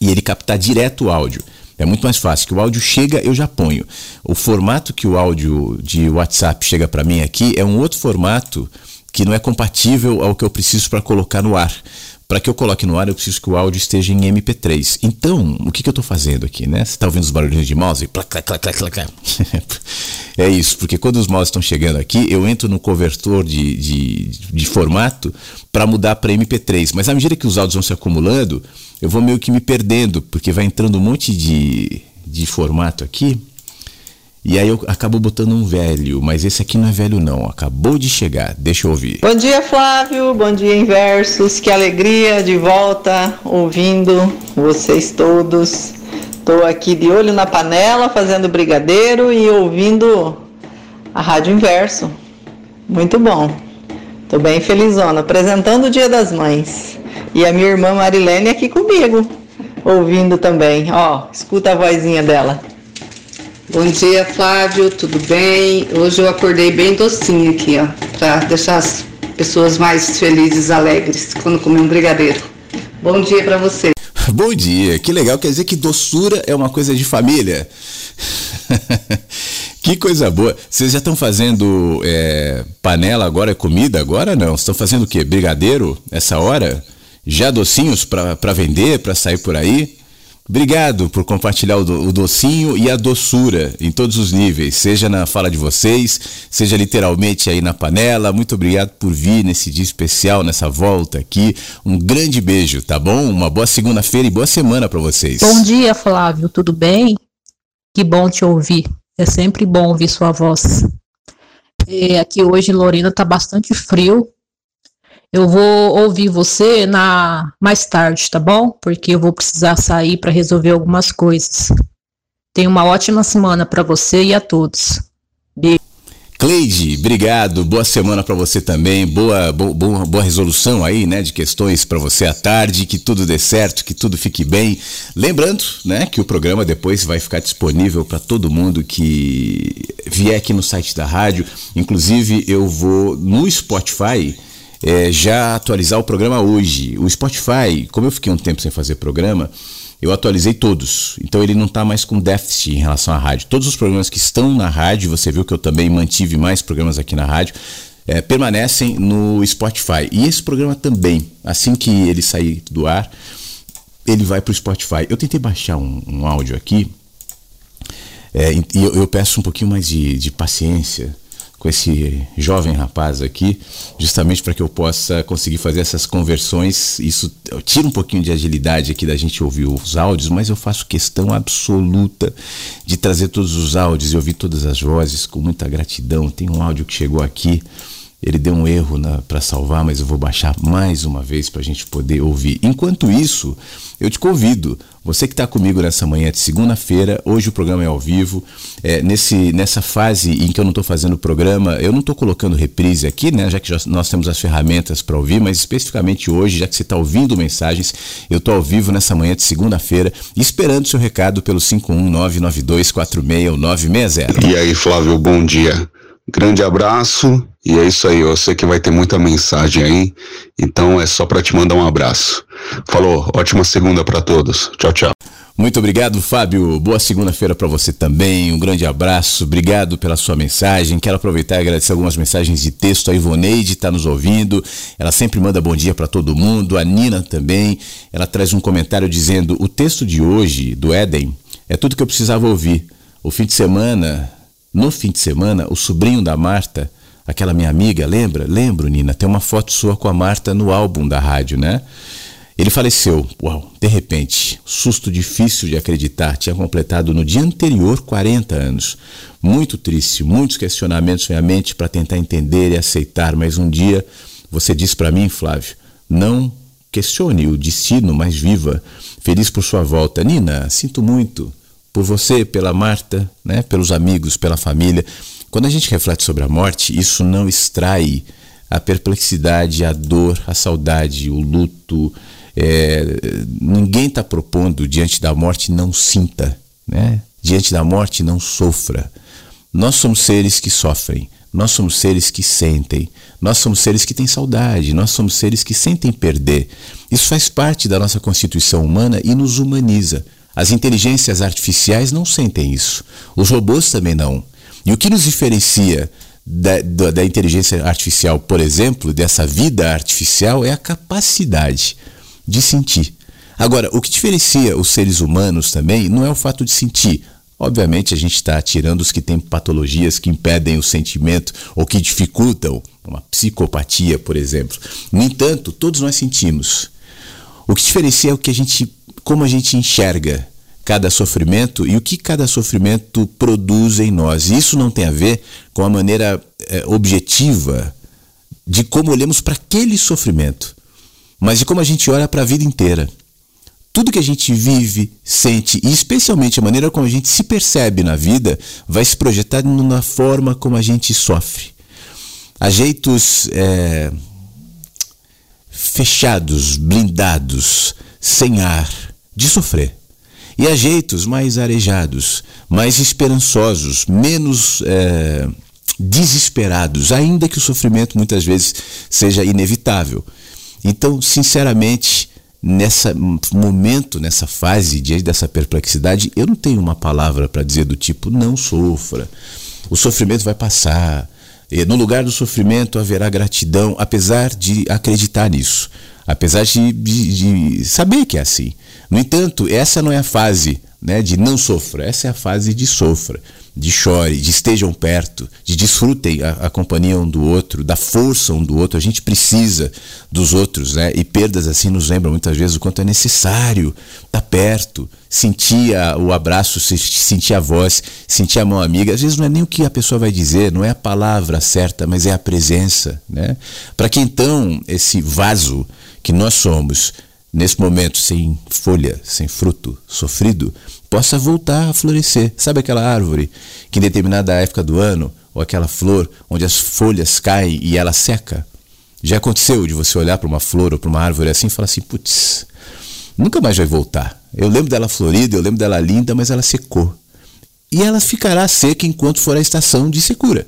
e ele captar direto o áudio. É muito mais fácil, que o áudio chega, eu já ponho. O formato que o áudio de WhatsApp chega para mim aqui é um outro formato que não é compatível ao que eu preciso para colocar no ar. Para que eu coloque no ar, eu preciso que o áudio esteja em MP3. Então, o que, que eu estou fazendo aqui, né? Você está ouvindo os barulhinhos de mouse? é isso, porque quando os mouses estão chegando aqui, eu entro no convertor de, de, de formato para mudar para MP3. Mas à medida que os áudios vão se acumulando, eu vou meio que me perdendo, porque vai entrando um monte de, de formato aqui e aí eu acabo botando um velho, mas esse aqui não é velho não, acabou de chegar, deixa eu ouvir. Bom dia Flávio, bom dia Inversos, que alegria de volta ouvindo vocês todos. Estou aqui de olho na panela fazendo brigadeiro e ouvindo a Rádio Inverso. Muito bom. Estou bem felizona, apresentando o Dia das Mães. E a minha irmã Marilene aqui comigo, ouvindo também. Ó, escuta a vozinha dela. Bom dia, Flávio, tudo bem? Hoje eu acordei bem docinho aqui, ó, para deixar as pessoas mais felizes, alegres, quando comer um brigadeiro. Bom dia para você. Bom dia, que legal, quer dizer que doçura é uma coisa de família. que coisa boa. Vocês já estão fazendo é, panela agora, comida agora? Não, estão fazendo o quê? Brigadeiro essa hora? Já docinhos para vender, para sair por aí? Obrigado por compartilhar o, do, o, docinho e a doçura em todos os níveis, seja na fala de vocês, seja literalmente aí na panela. Muito obrigado por vir nesse dia especial, nessa volta aqui. Um grande beijo, tá bom? Uma boa segunda-feira e boa semana para vocês. Bom dia, Flávio, tudo bem? Que bom te ouvir. É sempre bom ouvir sua voz. É, aqui hoje em Lorena tá bastante frio, eu vou ouvir você na mais tarde, tá bom? Porque eu vou precisar sair para resolver algumas coisas. Tenha uma ótima semana para você e a todos. Beijo. Cleide, obrigado. Boa semana para você também. Boa, boa, boa resolução aí, né, de questões para você à tarde. Que tudo dê certo, que tudo fique bem. Lembrando, né, que o programa depois vai ficar disponível para todo mundo que vier aqui no site da rádio. Inclusive, eu vou no Spotify é, já atualizar o programa hoje. O Spotify, como eu fiquei um tempo sem fazer programa, eu atualizei todos. Então ele não está mais com déficit em relação à rádio. Todos os programas que estão na rádio, você viu que eu também mantive mais programas aqui na rádio, é, permanecem no Spotify. E esse programa também, assim que ele sair do ar, ele vai para o Spotify. Eu tentei baixar um, um áudio aqui. É, e eu, eu, peço um pouquinho mais de, de paciência, com esse jovem rapaz aqui, justamente para que eu possa conseguir fazer essas conversões. Isso tira um pouquinho de agilidade aqui da gente ouvir os áudios, mas eu faço questão absoluta de trazer todos os áudios e ouvir todas as vozes com muita gratidão. Tem um áudio que chegou aqui ele deu um erro para salvar, mas eu vou baixar mais uma vez para a gente poder ouvir. Enquanto isso, eu te convido, você que está comigo nessa manhã de segunda-feira, hoje o programa é ao vivo, é, nesse, nessa fase em que eu não estou fazendo o programa, eu não estou colocando reprise aqui, né, já que já, nós temos as ferramentas para ouvir, mas especificamente hoje, já que você está ouvindo mensagens, eu estou ao vivo nessa manhã de segunda-feira, esperando seu recado pelo 51992461960. E aí, Flávio, bom dia. Grande abraço e é isso aí. Eu sei que vai ter muita mensagem aí, então é só para te mandar um abraço. Falou, ótima segunda para todos. Tchau, tchau. Muito obrigado, Fábio. Boa segunda-feira para você também. Um grande abraço. Obrigado pela sua mensagem. Quero aproveitar e agradecer algumas mensagens de texto. A Ivoneide está nos ouvindo. Ela sempre manda bom dia para todo mundo. A Nina também. Ela traz um comentário dizendo: "O texto de hoje do Éden é tudo que eu precisava ouvir. O fim de semana, no fim de semana, o sobrinho da Marta, aquela minha amiga, lembra? Lembro, Nina, tem uma foto sua com a Marta no álbum da rádio, né? Ele faleceu, uau, de repente, susto difícil de acreditar, tinha completado no dia anterior 40 anos. Muito triste, muitos questionamentos em minha mente para tentar entender e aceitar, mas um dia você disse para mim, Flávio, não questione o destino, mas viva, feliz por sua volta. Nina, sinto muito por você, pela Marta, né, pelos amigos, pela família. Quando a gente reflete sobre a morte, isso não extrai a perplexidade, a dor, a saudade, o luto, é, ninguém está propondo diante da morte não sinta, né? diante da morte não sofra. Nós somos seres que sofrem, nós somos seres que sentem, nós somos seres que têm saudade, nós somos seres que sentem perder. Isso faz parte da nossa constituição humana e nos humaniza. As inteligências artificiais não sentem isso, os robôs também não. E o que nos diferencia da, da, da inteligência artificial, por exemplo, dessa vida artificial, é a capacidade de sentir. Agora, o que diferencia os seres humanos também não é o fato de sentir. Obviamente, a gente está tirando os que têm patologias que impedem o sentimento ou que dificultam uma psicopatia, por exemplo. No entanto, todos nós sentimos. O que diferencia é o que a gente, como a gente enxerga cada sofrimento e o que cada sofrimento produz em nós. E isso não tem a ver com a maneira é, objetiva de como olhamos para aquele sofrimento mas de como a gente olha para a vida inteira. Tudo que a gente vive, sente e especialmente a maneira como a gente se percebe na vida vai se projetar na forma como a gente sofre. Há jeitos é, fechados, blindados, sem ar, de sofrer. E há jeitos mais arejados, mais esperançosos, menos é, desesperados, ainda que o sofrimento muitas vezes seja inevitável. Então, sinceramente, nessa momento, nessa fase, diante dessa perplexidade, eu não tenho uma palavra para dizer do tipo não sofra. O sofrimento vai passar. No lugar do sofrimento haverá gratidão, apesar de acreditar nisso, apesar de, de, de saber que é assim. No entanto, essa não é a fase né, de não sofra, essa é a fase de sofra de chore, de estejam perto, de desfrutem a, a, companhia um do outro, da força um do outro. A gente precisa dos outros, né? E perdas assim nos lembram muitas vezes o quanto é necessário estar tá perto, sentir a, o abraço, sentir a voz, sentir a mão amiga. Às vezes não é nem o que a pessoa vai dizer, não é a palavra certa, mas é a presença, né? Para que então esse vaso que nós somos nesse momento sem folha, sem fruto, sofrido, possa voltar a florescer. Sabe aquela árvore que em determinada época do ano, ou aquela flor onde as folhas caem e ela seca? Já aconteceu de você olhar para uma flor ou para uma árvore assim e falar assim: putz, nunca mais vai voltar. Eu lembro dela florida, eu lembro dela linda, mas ela secou. E ela ficará seca enquanto for a estação de secura.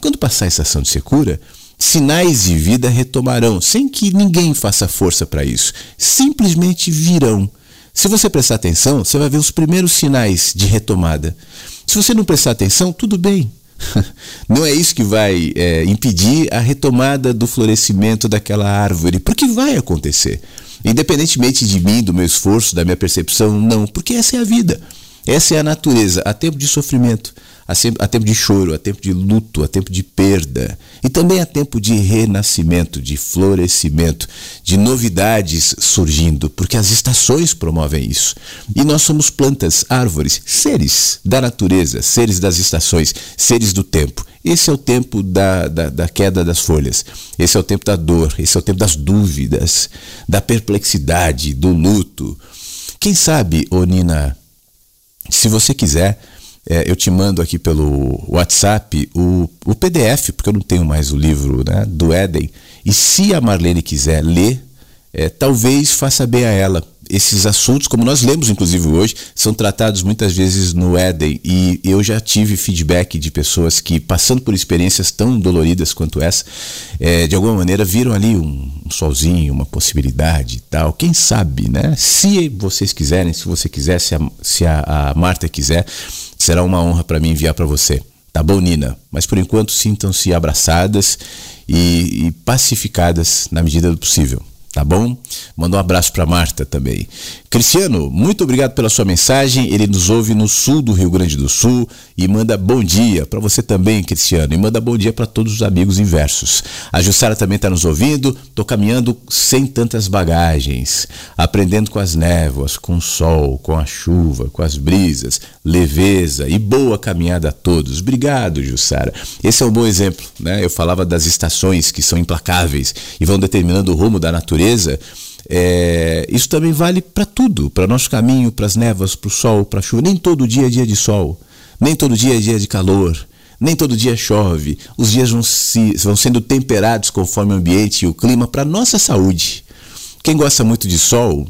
Quando passar a estação de secura, sinais de vida retomarão, sem que ninguém faça força para isso. Simplesmente virão. Se você prestar atenção, você vai ver os primeiros sinais de retomada. Se você não prestar atenção, tudo bem. Não é isso que vai é, impedir a retomada do florescimento daquela árvore, porque vai acontecer. Independentemente de mim, do meu esforço, da minha percepção, não, porque essa é a vida. Essa é a natureza. Há tempo de sofrimento, há tempo de choro, há tempo de luto, há tempo de perda. E também há tempo de renascimento, de florescimento, de novidades surgindo, porque as estações promovem isso. E nós somos plantas, árvores, seres da natureza, seres das estações, seres do tempo. Esse é o tempo da, da, da, queda das folhas. Esse é o tempo da dor. Esse é o tempo das dúvidas, da perplexidade, do luto. Quem sabe, ô Nina, se você quiser, é, eu te mando aqui pelo WhatsApp o, o PDF, porque eu não tenho mais o livro né, do Éden. E se a Marlene quiser ler, é, talvez faça bem a ela. esses assuntos, como nós lemos inclusive hoje, são tratados muitas vezes no Éden e eu já tive feedback de pessoas que, passando por experiências tão doloridas quanto essa, é, de alguma maneira viram ali um, um solzinho, uma possibilidade e tal. Quem sabe, né? Se vocês quiserem, se você quiser, se a, se a, a Marta quiser, será uma honra para mim enviar para você. Tá bom, Nina? Mas por enquanto sintam-se abraçadas e, e pacificadas na medida do possível tá bom? Manda um abraço para Marta também. Cristiano, muito obrigado pela sua mensagem. Ele nos ouve no sul do Rio Grande do Sul e manda bom dia para você também, Cristiano, e manda bom dia para todos os amigos inversos. A Jussara também está nos ouvindo. Tô caminhando sem tantas bagagens, aprendendo com as névoas, com o sol, com a chuva, com as brisas, leveza e boa caminhada a todos. Obrigado, Jussara. Esse é um bom exemplo, né? Eu falava das estações que são implacáveis e vão determinando o rumo da natureza. É, isso também vale para tudo, para nosso caminho, para as névoas, para o sol, para a chuva. Nem todo dia é dia de sol, nem todo dia é dia de calor, nem todo dia chove. Os dias vão, se, vão sendo temperados conforme o ambiente e o clima para nossa saúde. Quem gosta muito de sol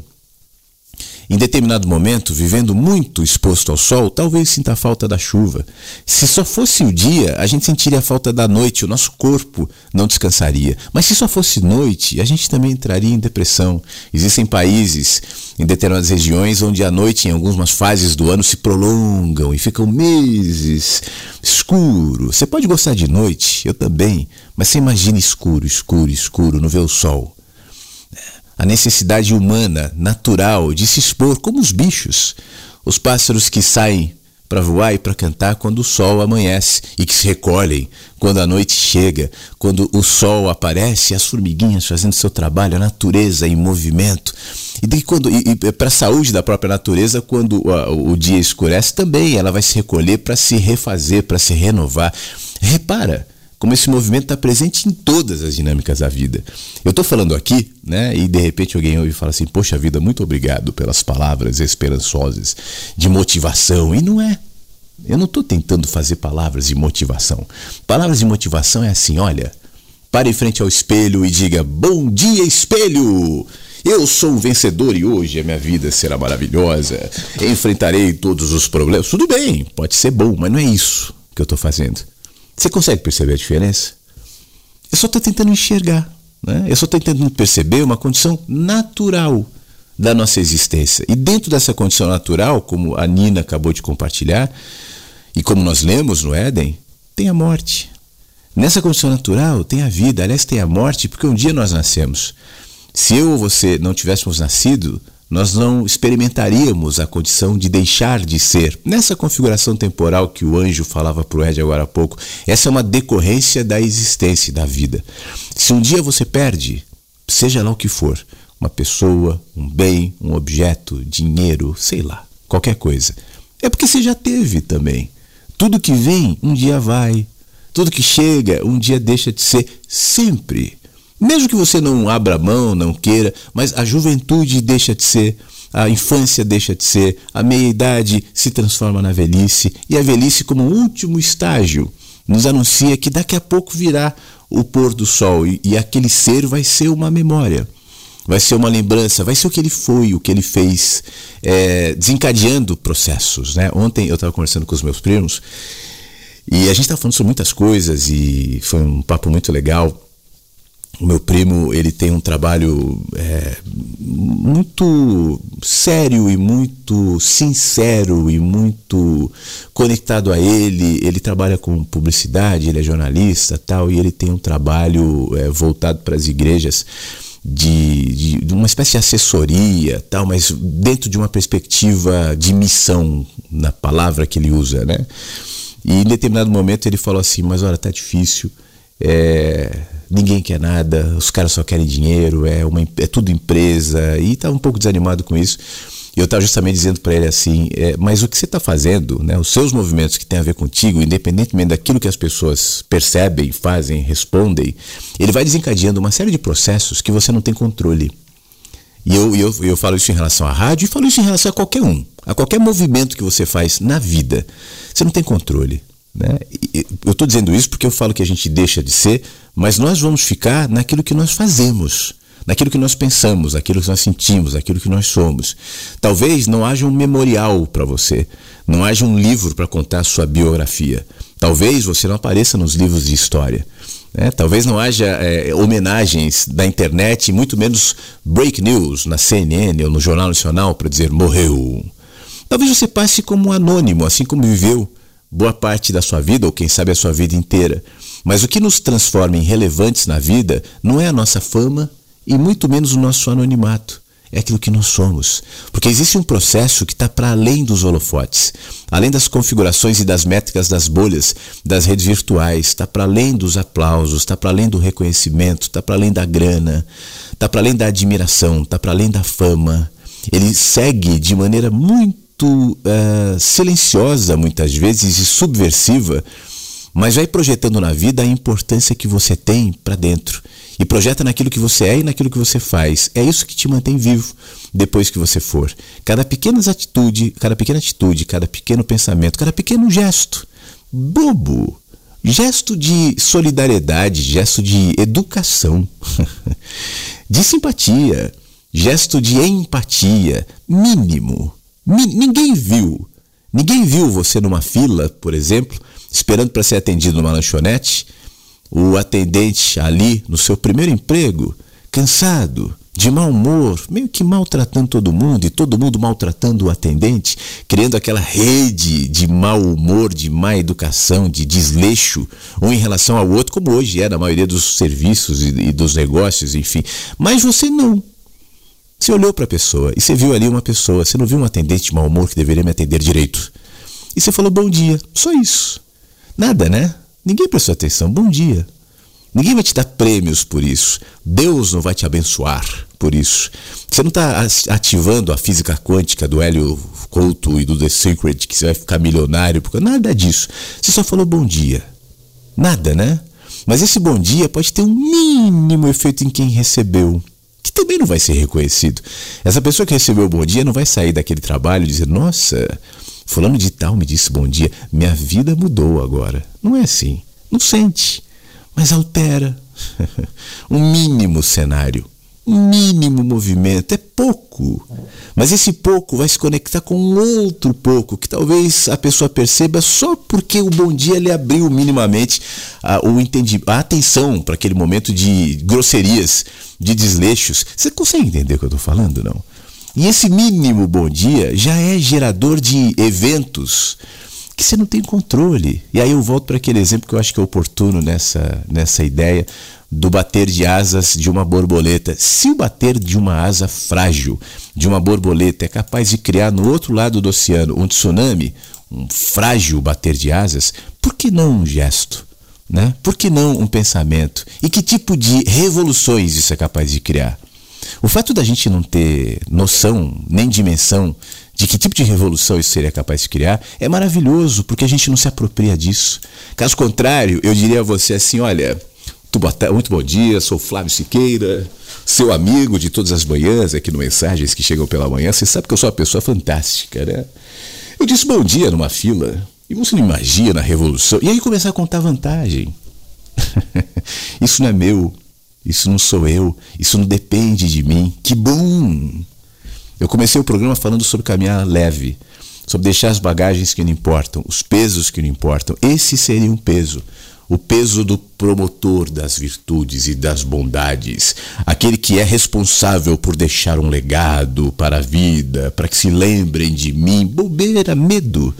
em determinado momento, vivendo muito exposto ao sol, talvez sinta a falta da chuva. Se só fosse o dia, a gente sentiria a falta da noite, o nosso corpo não descansaria. Mas se só fosse noite, a gente também entraria em depressão. Existem países, em determinadas regiões, onde a noite, em algumas fases do ano, se prolongam e ficam meses escuro. Você pode gostar de noite, eu também, mas você imagina escuro, escuro, escuro, não vê o sol a necessidade humana, natural, de se expor como os bichos, os pássaros que saem para voar e para cantar quando o sol amanhece e que se recolhem quando a noite chega, quando o sol aparece, as formiguinhas fazendo seu trabalho, a natureza em movimento. E, e, e para a saúde da própria natureza, quando o dia escurece, também ela vai se recolher para se refazer, para se renovar. Repara, como esse movimento está presente em todas as dinâmicas da vida. Eu estou falando aqui, né, e de repente alguém ouve e fala assim: Poxa vida, muito obrigado pelas palavras esperançosas de motivação. E não é. Eu não estou tentando fazer palavras de motivação. Palavras de motivação é assim: olha, pare em frente ao espelho e diga: Bom dia, espelho! Eu sou um vencedor e hoje a minha vida será maravilhosa. Enfrentarei todos os problemas. Tudo bem, pode ser bom, mas não é isso que eu estou fazendo. Você consegue perceber a diferença? Eu só estou tentando enxergar. Né? Eu só estou tentando perceber uma condição natural da nossa existência. E dentro dessa condição natural, como a Nina acabou de compartilhar, e como nós lemos no Éden, tem a morte. Nessa condição natural tem a vida, aliás, tem a morte, porque um dia nós nascemos. Se eu ou você não tivéssemos nascido, nós não experimentaríamos a condição de deixar de ser. Nessa configuração temporal que o anjo falava para o Ed agora há pouco, essa é uma decorrência da existência da vida. Se um dia você perde, seja lá o que for, uma pessoa, um bem, um objeto, dinheiro, sei lá, qualquer coisa, é porque você já teve também. Tudo que vem, um dia vai. Tudo que chega, um dia deixa de ser sempre. Mesmo que você não abra mão, não queira, mas a juventude deixa de ser, a infância deixa de ser, a meia-idade se transforma na velhice, e a velhice, como último estágio, nos anuncia que daqui a pouco virá o pôr do sol e, e aquele ser vai ser uma memória vai ser uma lembrança, vai ser o que ele foi, o que ele fez, é, desencadeando processos. Né? Ontem eu estava conversando com os meus primos e a gente estava falando sobre muitas coisas e foi um papo muito legal o meu primo ele tem um trabalho é, muito sério e muito sincero e muito conectado a ele. Ele trabalha com publicidade, ele é jornalista tal e ele tem um trabalho é, voltado para as igrejas de, de, uma espécie de assessoria tal, mas dentro de uma perspectiva de missão na palavra que ele usa, né? E em determinado momento ele falou assim, mas olha, tá difícil. É, ninguém quer nada, os caras só querem dinheiro, é, uma, é tudo empresa, e tá um pouco desanimado com isso. E eu estava justamente dizendo para ele assim: é, mas o que você está fazendo, né, os seus movimentos que têm a ver contigo, independentemente daquilo que as pessoas percebem, fazem, respondem, ele vai desencadeando uma série de processos que você não tem controle. E eu, eu, eu falo isso em relação à rádio e falo isso em relação a qualquer um, a qualquer movimento que você faz na vida. Você não tem controle. Né? Eu estou dizendo isso porque eu falo que a gente deixa de ser, mas nós vamos ficar naquilo que nós fazemos. naquilo que nós pensamos, aquilo que nós sentimos, aquilo que nós somos. Talvez não haja um memorial para você, não haja um livro para contar a sua biografia. Talvez você não apareça nos livros de história. Né? Talvez não haja é, homenagens da internet, muito menos break news na CNN ou no Jornal Nacional para dizer morreu. Talvez você passe como anônimo, assim como viveu boa parte da sua vida, ou quem sabe a sua vida inteira. Mas o que nos transforma em relevantes na vida não é a nossa fama e muito menos o nosso anonimato. É aquilo que nós somos. Porque existe um processo que está para além dos holofotes, além das configurações e das métricas das bolhas, das redes virtuais, está para além dos aplausos, está para além do reconhecimento, está para além da grana, está para além da admiração, está para além da fama. Ele segue de maneira muito uh, silenciosa, muitas vezes, e subversiva, mas vai projetando na vida a importância que você tem para dentro. E projeta naquilo que você é e naquilo que você faz. É isso que te mantém vivo depois que você for. Cada pequena atitude, cada pequena atitude, cada pequeno pensamento, cada pequeno gesto, bobo, gesto de solidariedade, gesto de educação, de simpatia, gesto de empatia, mínimo, Ninguém viu. Ninguém viu você numa fila, por exemplo, esperando para ser atendido numa lanchonete, o atendente ali no seu primeiro emprego, cansado, de mau humor, meio que maltratando todo mundo e todo mundo maltratando o atendente, criando aquela rede de mau humor, de má educação, de desleixo, um em relação ao outro, como hoje é na maioria dos serviços e, dos negócios, enfim. Mas você não. Você olhou para a pessoa e você viu ali uma pessoa, você não viu um atendente de mau humor que deveria me atender direito. E você falou bom dia, só isso. Nada, né? Ninguém prestou atenção, bom dia. Ninguém vai te dar prêmios por isso. Deus não vai te abençoar por isso. Você não está ativando a física quântica do Hélio Couto e do The Secret que você vai ficar milionário. Porque nada disso. Você só falou bom dia. Nada, né? Mas esse bom dia pode ter um mínimo efeito em quem recebeu que também não vai ser reconhecido. Essa pessoa que recebeu o bom dia não vai sair daquele trabalho e dizer: Nossa, Fulano de Tal me disse bom dia, minha vida mudou agora. Não é assim. Não sente, mas altera. um mínimo cenário mínimo movimento, é pouco. Mas esse pouco vai se conectar com um outro pouco, que talvez a pessoa perceba só porque o bom dia lhe abriu minimamente a, o entendi, a atenção para aquele momento de grosserias, de desleixos. Você consegue entender o que eu estou falando, não? E esse mínimo bom dia já é gerador de eventos que você não tem controle. E aí eu volto para aquele exemplo que eu acho que é oportuno nessa, nessa ideia do bater de asas de uma borboleta. Se o bater de uma asa frágil de uma borboleta é capaz de criar no outro lado do oceano um tsunami, um frágil bater de asas, por que não um gesto? Né? Por que não um pensamento? E que tipo de revoluções isso é capaz de criar? O fato da gente não ter noção nem dimensão de que tipo de revolução isso seria capaz de criar é maravilhoso, porque a gente não se apropria disso. Caso contrário, eu diria a você assim: olha, muito bom dia, sou Flávio Siqueira, seu amigo de todas as manhãs aqui no Mensagens que chegam pela manhã. Você sabe que eu sou uma pessoa fantástica, né? Eu disse bom dia numa fila e você não imagina a revolução. E aí começar a contar vantagem. isso não é meu, isso não sou eu, isso não depende de mim. Que bom! Eu comecei o programa falando sobre caminhar leve, sobre deixar as bagagens que não importam, os pesos que não importam. Esse seria um peso o peso do promotor das virtudes e das bondades, aquele que é responsável por deixar um legado para a vida, para que se lembrem de mim. Bobeira, medo.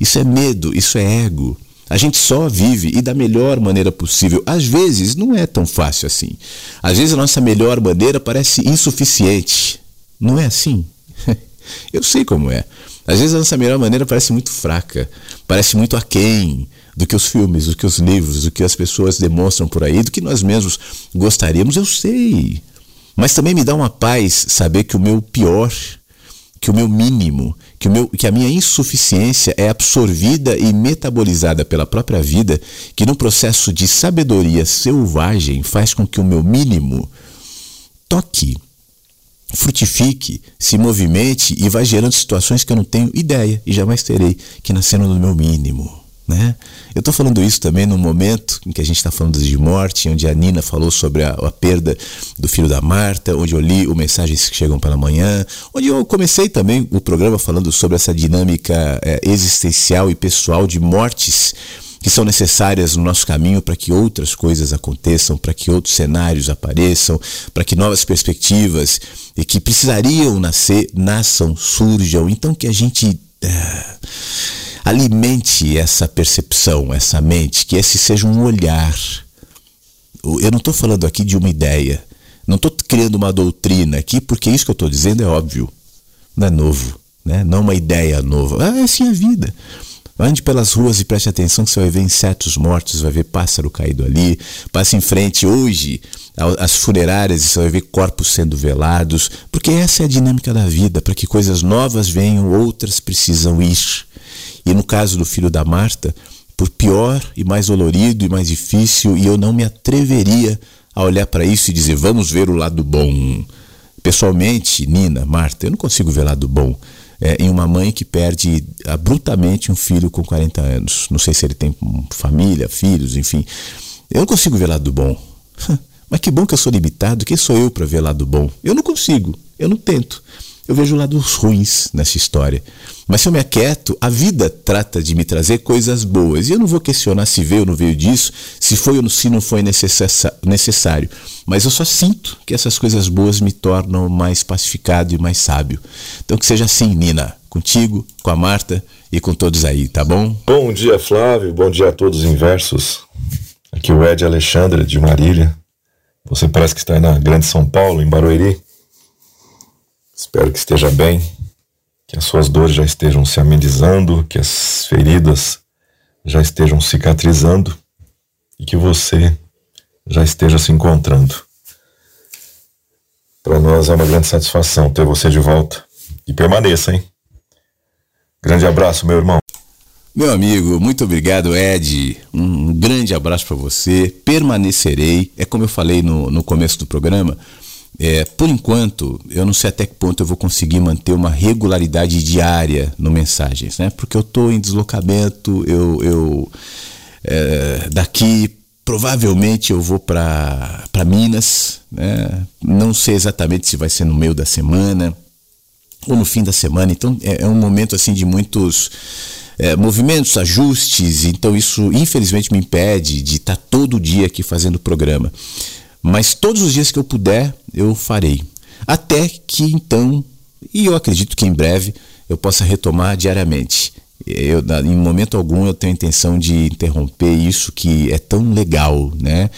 Isso é medo, isso é ego. A gente só vive e da melhor maneira possível. Às vezes não é tão fácil assim. Às vezes a nossa melhor maneira parece insuficiente. Não é assim? Eu sei como é. Às vezes a nossa melhor maneira parece muito fraca, parece muito aquém do que os filmes, do que os livros, do que as pessoas demonstram por aí, do que nós mesmos gostaríamos, eu sei. Mas também me dá uma paz saber que o meu pior, que o meu mínimo, que, meu, que a minha insuficiência é absorvida e metabolizada pela própria vida, que num processo de sabedoria selvagem faz com que o meu mínimo toque, frutifique, se movimente e vá gerando situações que eu não tenho ideia e jamais terei, que nasceram do meu mínimo. Né? Eu estou falando isso também no momento em que a gente está falando de morte, onde a Nina falou sobre a, a, perda do filho da Marta, onde eu li o Mensagens que Chegam pela Manhã, onde eu comecei também o programa falando sobre essa dinâmica é, existencial e pessoal de mortes que são necessárias no nosso caminho para que outras coisas aconteçam, para que outros cenários apareçam, para que novas perspectivas e que precisariam nascer, nasçam, surjam. Então que a gente. É, alimente essa percepção, essa mente, que esse seja um olhar. Eu não estou falando aqui de uma ideia, não estou criando uma doutrina aqui, porque isso que eu estou dizendo é óbvio, não é novo, né? não uma ideia nova. Ah, é assim a vida. Ande pelas ruas e preste atenção que você vai ver insetos mortos, vai ver pássaro caído ali. Passe em frente hoje às funerárias e você vai ver corpos sendo velados, porque essa é a dinâmica da vida. Para que coisas novas venham, outras precisam ir. E no caso do filho da Marta, por pior e mais dolorido e mais difícil, e eu não me atreveria a olhar para isso e dizer, vamos ver o lado bom. Pessoalmente, Nina, Marta, eu não consigo ver lado bom é, em uma mãe que perde abruptamente um filho com 40 anos. Não sei se ele tem família, filhos, enfim. Eu não consigo ver lado bom. Mas que bom que eu sou limitado. Quem sou eu para ver lado bom? Eu não consigo. Eu não tento eu vejo lados ruins nessa história. Mas se eu me aquieto, a vida trata de me trazer coisas boas. E eu não vou questionar se veio ou não veio disso, se foi ou se não foi necessário. Mas eu só sinto que essas coisas boas me tornam mais pacificado e mais sábio. Então que seja assim, Nina. Contigo, com a Marta e com todos aí, tá bom? Bom dia, Flávio. Bom dia a todos os inversos. Aqui o Ed Alexandre, de Marília. Você parece que está na Grande São Paulo, em Barueri. Espero que esteja bem, que as suas dores já estejam se amenizando, que as feridas já estejam cicatrizando e que você já esteja se encontrando. Para nós é uma grande satisfação ter você de volta. E permaneça, hein? Grande abraço, meu irmão. Meu amigo, muito obrigado, Ed. Um grande abraço para você. Permanecerei. É como eu falei no, no começo do programa. É, por enquanto, eu não sei até que ponto eu vou conseguir manter uma regularidade diária no Mensagens, né? Porque eu estou em deslocamento, eu, eu é, daqui provavelmente eu vou para Minas, né? Não sei exatamente se vai ser no meio da semana ou no fim da semana. Então é, é um momento assim de muitos é, movimentos, ajustes. Então isso infelizmente me impede de estar tá todo dia aqui fazendo o programa. Mas todos os dias que eu puder, eu farei. Até que então, e eu acredito que em breve, eu possa retomar diariamente. Eu, em momento algum eu tenho a intenção de interromper isso que é tão legal, né?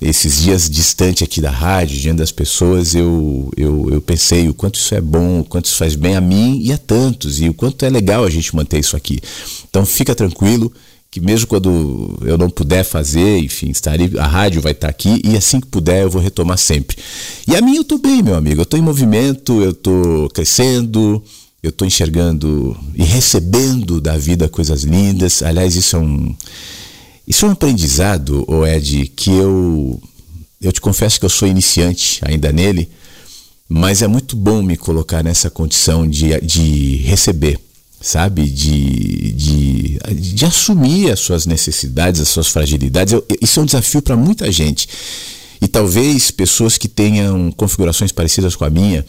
Esses dias distante aqui da rádio, diante das pessoas, eu, eu, eu pensei o quanto isso é bom, o quanto isso faz bem a mim e a tantos, e o quanto é legal a gente manter isso aqui. Então fica tranquilo, que mesmo quando eu não puder fazer, enfim, estarei, a rádio vai estar aqui e assim que puder eu vou retomar sempre. E a mim eu estou bem, meu amigo, eu estou em movimento, eu estou crescendo, eu estou enxergando e recebendo da vida coisas lindas. Aliás, isso é um isso é um aprendizado, Ed, que eu eu te confesso que eu sou iniciante ainda nele, mas é muito bom me colocar nessa condição de, de receber sabe? De, de, de assumir as suas necessidades, as suas fragilidades. Eu, isso é um desafio para muita gente. E talvez pessoas que tenham configurações parecidas com a minha,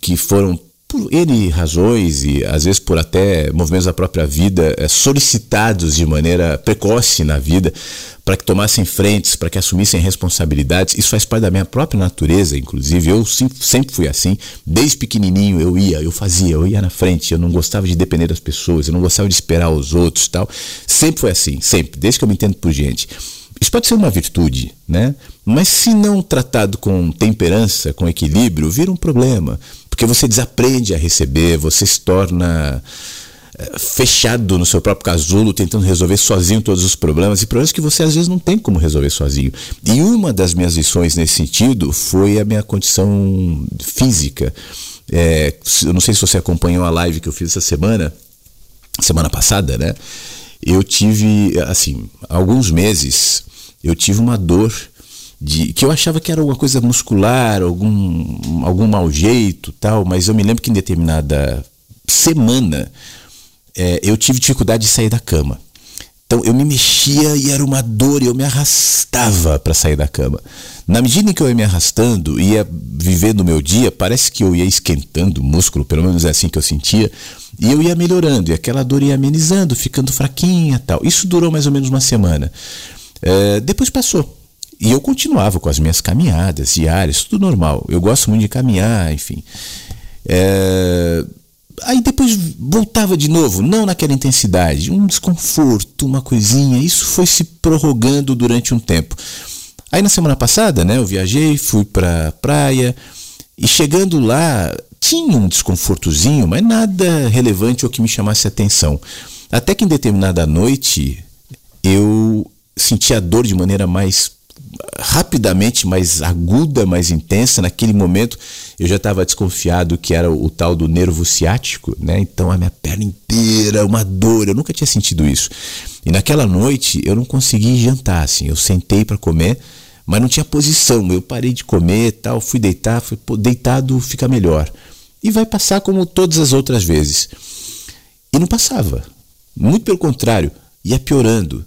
que foram por N razões e às vezes por até movimentos da própria vida, é, solicitados de maneira precoce na vida para que tomassem frentes, para que assumissem responsabilidades. Isso faz parte da minha própria natureza, inclusive. Eu sempre fui assim. Desde pequenininho eu ia, eu fazia, eu ia na frente. Eu não gostava de depender das pessoas, eu não gostava de esperar os outros tal. Sempre foi assim, sempre, desde que eu me entendo por gente. Isso pode ser uma virtude, né? Mas se não tratado com temperança, com equilíbrio, vira um problema. Porque você desaprende a receber, você se torna eh, fechado no seu próprio casulo, tentando resolver sozinho todos os problemas e problemas que você às vezes não tem como resolver sozinho. E uma das minhas lições nesse sentido foi a minha condição física. É, eu não sei se você acompanhou a live que eu fiz essa semana, semana passada, né? Eu tive, assim, alguns meses, eu tive uma dor de que eu achava que era alguma coisa muscular, algum, algum mau jeito tal, mas eu me lembro que em determinada semana é, eu tive dificuldade de sair da cama. Então eu me mexia e era uma dor e eu me arrastava para sair da cama. Na medida em que eu ia me arrastando, ia vivendo o meu dia, parece que eu ia esquentando o músculo, pelo menos é assim que eu sentia, e eu ia melhorando, e aquela dor ia amenizando, ficando fraquinha tal. Isso durou mais ou menos uma semana. É, depois passou. E eu continuava com as minhas caminhadas diárias, tudo normal. Eu gosto muito de caminhar, enfim. É, aí depois voltava de novo, não naquela intensidade, um desconforto, uma coisinha. Isso foi se prorrogando durante um tempo. Aí na semana passada, né, eu viajei, fui pra praia e chegando lá tinha um desconfortozinho, mas nada relevante ou que me chamasse atenção. Até que em determinada noite eu senti a dor de maneira mais rapidamente, mais aguda, mais intensa. Naquele momento eu já estava desconfiado que era o, tal do nervo ciático, né? Então a minha perna inteira, uma dor, eu nunca tinha sentido isso. E naquela noite eu não consegui jantar, assim, eu sentei para comer, mas não tinha posição. Eu parei de comer, tal, fui deitar, fui pô, deitado fica melhor. E vai passar como todas as outras vezes. E não passava. Muito pelo contrário, ia piorando.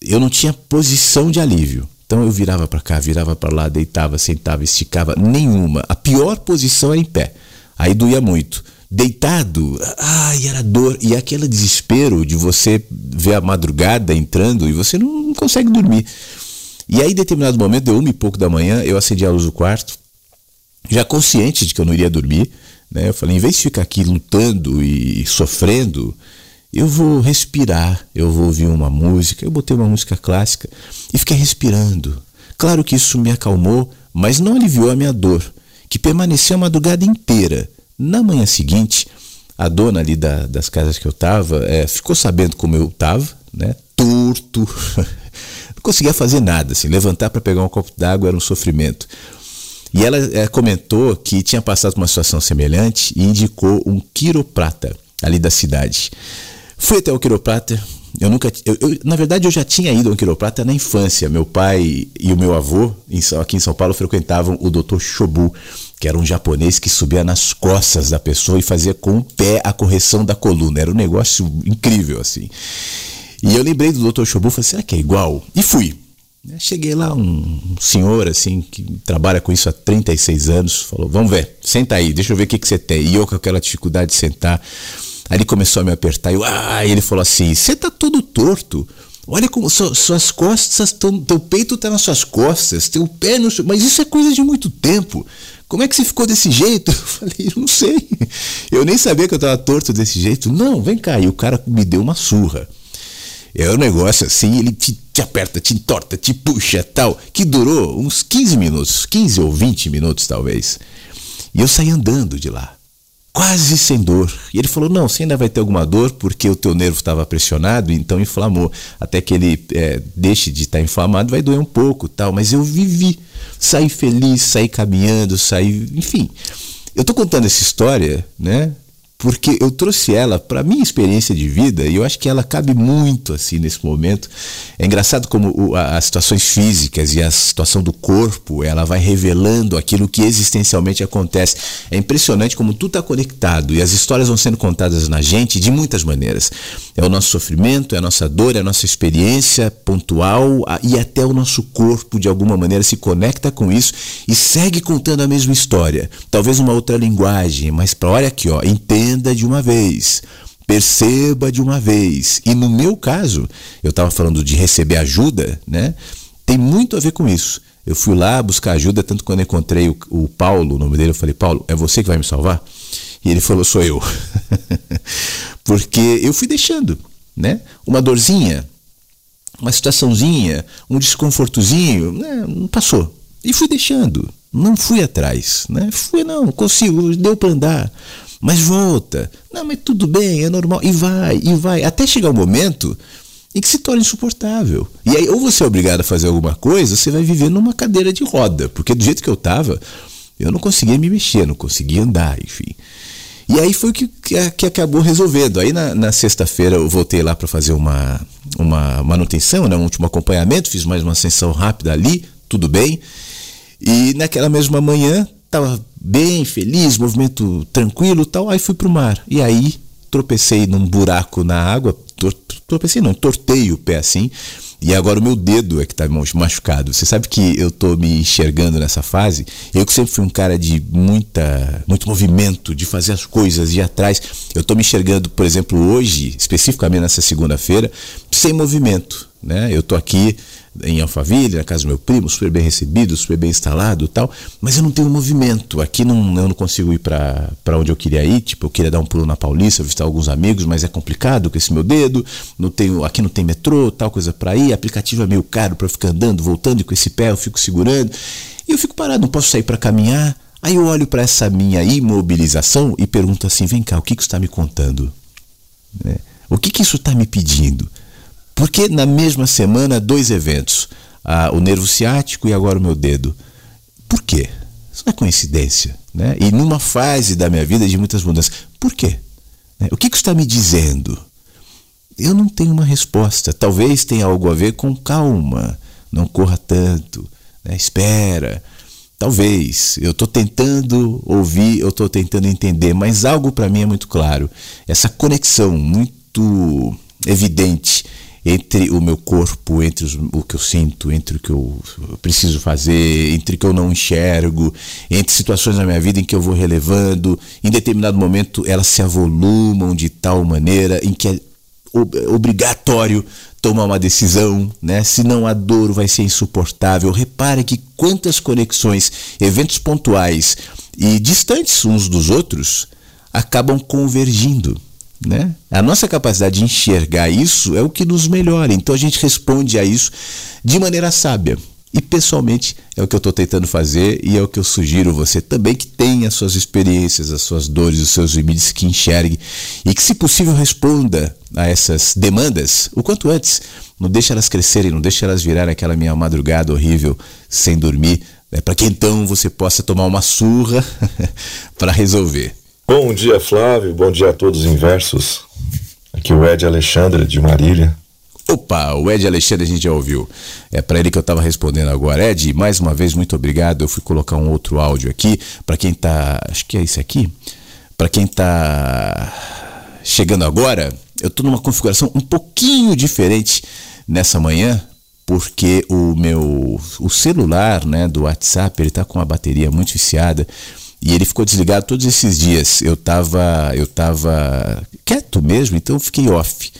Eu não tinha posição de alívio. Então eu virava para cá, virava para lá, deitava, sentava, esticava, nenhuma. A pior posição era em pé. Aí doía muito. Deitado, ai, era dor. E aquele desespero de você ver a madrugada entrando e você não, consegue dormir. E aí, em determinado momento, deu uma e pouco da manhã, eu acendi a luz do quarto, já consciente de que eu não iria dormir. Né? Eu falei, em vez de ficar aqui lutando e sofrendo, eu vou respirar, eu vou ouvir uma música. Eu botei uma música clássica e fiquei respirando. Claro que isso me acalmou, mas não aliviou a minha dor, que permaneceu a madrugada inteira. Na manhã seguinte, a dona ali da, das casas que eu estava é, ficou sabendo como eu estava, né? torto, não conseguia fazer nada, assim, levantar para pegar um copo d'água era um sofrimento. E ela é, comentou que tinha passado uma situação semelhante e indicou um quiroprata ali da cidade. Fui até o quiroprata. Eu nunca, eu, eu, na verdade, eu já tinha ido ao quiroprata na infância. Meu pai e o meu avô, em, aqui em São Paulo, frequentavam o Dr. Shobu, que era um japonês que subia nas costas da pessoa e fazia com o pé a correção da coluna. Era um negócio incrível, assim. E eu lembrei do Dr. Shobu falei, será que é igual? E fui. Cheguei lá, um senhor assim, que trabalha com isso há 36 anos, falou: Vamos ver, senta aí, deixa eu ver o que, que você tem. E eu com aquela dificuldade de sentar. Aí ele começou a me apertar eu, ah, ele falou assim: Você tá todo torto. Olha como suas costas, tão, teu peito tá nas suas costas, teu pé no Mas isso é coisa de muito tempo. Como é que você ficou desse jeito? Eu falei, não sei. Eu nem sabia que eu tava torto desse jeito. Não, vem cá. E o cara me deu uma surra. É um negócio assim, ele te, te aperta, te entorta, te puxa tal, que durou uns 15 minutos, 15 ou 20 minutos talvez. E eu saí andando de lá quase sem dor. E ele falou: Não, você ainda vai ter alguma dor porque o teu nervo estava pressionado, então inflamou. Até que ele é, deixe de estar tá inflamado, vai doer um pouco, tal. Mas eu vivi, saí feliz, saí caminhando, saí. Enfim. Eu estou contando essa história, né? Porque eu trouxe ela para minha experiência de vida e eu acho que ela cabe muito assim nesse momento. É engraçado como o, a, as situações físicas e a situação do corpo, ela vai revelando aquilo que existencialmente acontece. É impressionante como tudo está conectado e as histórias vão sendo contadas na gente de muitas maneiras. É o nosso sofrimento, é a nossa dor, é a nossa experiência pontual a, e até o nosso corpo de alguma maneira se conecta com isso e segue contando a mesma história. Talvez uma outra linguagem, mas para olha aqui, ó, entenda entenda de uma vez. Perceba de uma vez. E no meu caso, eu estava falando de receber ajuda, né? Tem muito a ver com isso. Eu fui lá buscar ajuda, tanto quando encontrei o, o Paulo, o nome dele, eu falei, Paulo, é você que vai me salvar? E ele falou, sou eu. Porque eu fui deixando, né? Uma dorzinha, uma situaçãozinha, um desconfortozinho, né? não passou. E fui deixando, não fui atrás, né? Fui, não, consigo, deu para andar mas volta. Não, mas tudo bem, é normal. E vai, e vai. Até chegar o um momento em que se torna insuportável. E aí, ou você é obrigado a fazer alguma coisa, você vai viver numa cadeira de roda. Porque do jeito que eu estava, eu não conseguia me mexer, não conseguia andar, enfim. E aí foi o que, que acabou resolvendo. Aí na, na sexta-feira eu voltei lá para fazer uma, uma manutenção, né, um último acompanhamento, fiz mais uma ascensão rápida ali, tudo bem. E naquela mesma manhã Tava bem, feliz, movimento tranquilo tal. Aí fui pro mar. E aí tropecei num buraco na água, tropecei não, tortei o pé assim, e agora o meu dedo é que está machucado. Você sabe que eu estou me enxergando nessa fase. Eu que sempre fui um cara de muita, muito movimento, de fazer as coisas, de ir atrás. Eu estou me enxergando, por exemplo, hoje, especificamente nessa segunda-feira, sem movimento. Né? Eu estou aqui em Alphaville, na casa do meu primo, super bem recebido, super bem instalado tal, mas eu não tenho movimento. Aqui não, eu não consigo ir para onde eu queria ir, tipo, eu queria dar um pulo na Paulista, visitar alguns amigos, mas é complicado com esse meu dedo, não tenho, aqui não tem metrô, tal coisa para ir, aplicativo é meio caro para ficar andando, voltando e com esse pé eu fico segurando, e eu fico parado, não posso sair para caminhar. Aí eu olho para essa minha imobilização e pergunto assim: vem cá, o que, que está me contando? Né? O que, que isso está me pedindo? Porque na mesma semana, dois eventos. Ah, o nervo ciático e agora o meu dedo. Por quê? Isso não é coincidência. Né? E numa fase da minha vida de muitas mudanças. Por quê? Né? O que, que está me dizendo? Eu não tenho uma resposta. Talvez tenha algo a ver com calma. Não corra tanto. Né? Espera. Talvez. Eu estou tentando ouvir, eu estou tentando entender, mas algo para mim é muito claro. Essa conexão muito evidente entre o meu corpo, entre os, o que eu sinto, entre o que eu preciso fazer, entre o que eu não enxergo, entre situações na minha vida em que eu vou relevando, em determinado momento elas se avolumam de tal maneira em que é obrigatório tomar uma decisão, né? Senão a dor vai ser insuportável. Repare que quantas conexões, eventos pontuais e distantes uns dos outros acabam convergindo. Né? A nossa capacidade de enxergar isso é o que nos melhora. Então a gente responde a isso de maneira sábia. E pessoalmente é o que eu estou tentando fazer e é o que eu sugiro você também que tenha as suas experiências, as suas dores, os seus limites, que enxergue e que, se possível, responda a essas demandas o quanto antes. Não deixe elas crescerem, não deixe elas virarem aquela minha madrugada horrível sem dormir, né? para que então você possa tomar uma surra para resolver. Bom dia, Flávio. Bom dia a todos inversos. Aqui o Ed Alexandre de Marília. Opa, o Ed Alexandre a gente já ouviu. É para ele que eu estava respondendo agora. Ed, mais uma vez, muito obrigado. Eu fui colocar um outro áudio aqui. Para quem tá. Acho que é esse aqui. Para quem tá chegando agora, eu estou numa configuração um pouquinho diferente nessa manhã, porque o meu o celular né, do WhatsApp ele está com a bateria muito viciada e ele ficou desligado todos esses dias. Eu estava eu tava quieto mesmo, então fiquei off.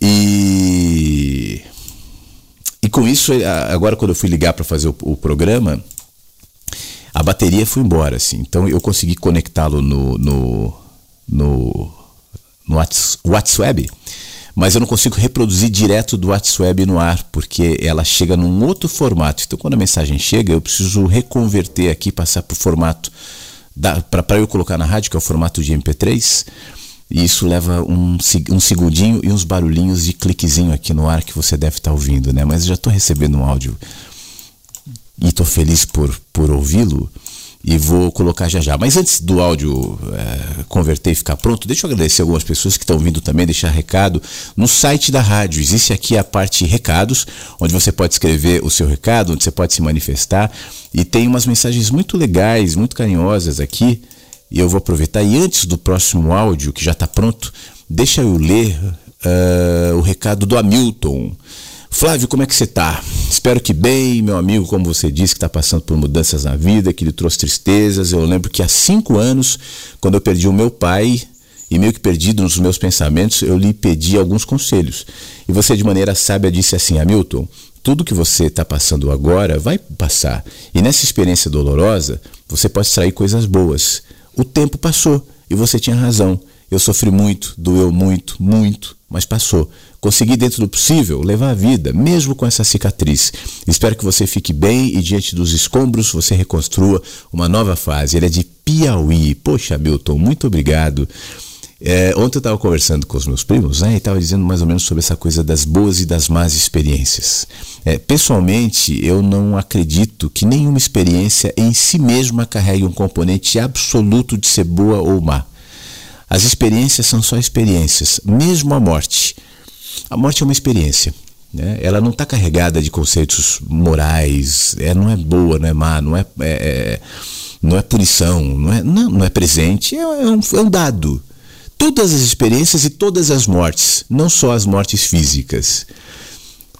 E e com isso, agora quando eu fui ligar para fazer o, o, programa, a bateria foi embora, assim. Então eu consegui conectá-lo no no no, no WhatsApp, mas eu não consigo reproduzir direto do WhatsApp no ar, porque ela chega num outro formato. Então quando a mensagem chega, eu preciso reconverter aqui, passar para o formato para eu colocar na rádio, que é o formato de MP3. E isso leva um, um segundinho e uns barulhinhos de cliquezinho aqui no ar que você deve estar tá ouvindo, né? Mas eu já estou recebendo um áudio e estou feliz por, por ouvi-lo e vou colocar já já. Mas antes do áudio é, converter e ficar pronto, deixa eu agradecer algumas pessoas que estão vindo também, deixar recado. No site da rádio existe aqui a parte recados, onde você pode escrever o seu recado, onde você pode se manifestar. E tem umas mensagens muito legais, muito carinhosas aqui. E eu vou aproveitar. E antes do próximo áudio, que já está pronto, deixa eu ler uh, o recado do Hamilton. Flávio, como é que você está? Espero que bem, meu amigo, como você disse, que está passando por mudanças na vida, que lhe trouxe tristezas. Eu lembro que há cinco anos, quando eu perdi o meu pai, e meio que perdido nos meus pensamentos, eu lhe pedi alguns conselhos. E você, de maneira sábia, disse assim: Hamilton, tudo que você está passando agora vai passar. E nessa experiência dolorosa, você pode extrair coisas boas. O tempo passou e você tinha razão. Eu sofri muito, doeu muito, muito, mas passou. Consegui, dentro do possível, levar a vida, mesmo com essa cicatriz. Espero que você fique bem e, diante dos escombros, você reconstrua uma nova fase. Ele é de Piauí. Poxa, Milton, muito obrigado. É, ontem eu estava conversando com os meus primos né, e estava dizendo mais ou menos sobre essa coisa das boas e das más experiências. É, pessoalmente, eu não acredito que nenhuma experiência em si mesma carregue um componente absoluto de ser boa ou má. As experiências são só experiências, mesmo a morte. A morte é uma experiência. Né? Ela não está carregada de conceitos morais, é, não é boa, não é má, não é, é, é não é punição, não é, não, não é presente, é, é, um, é um dado. todas as experiências e todas as mortes, não só as mortes físicas.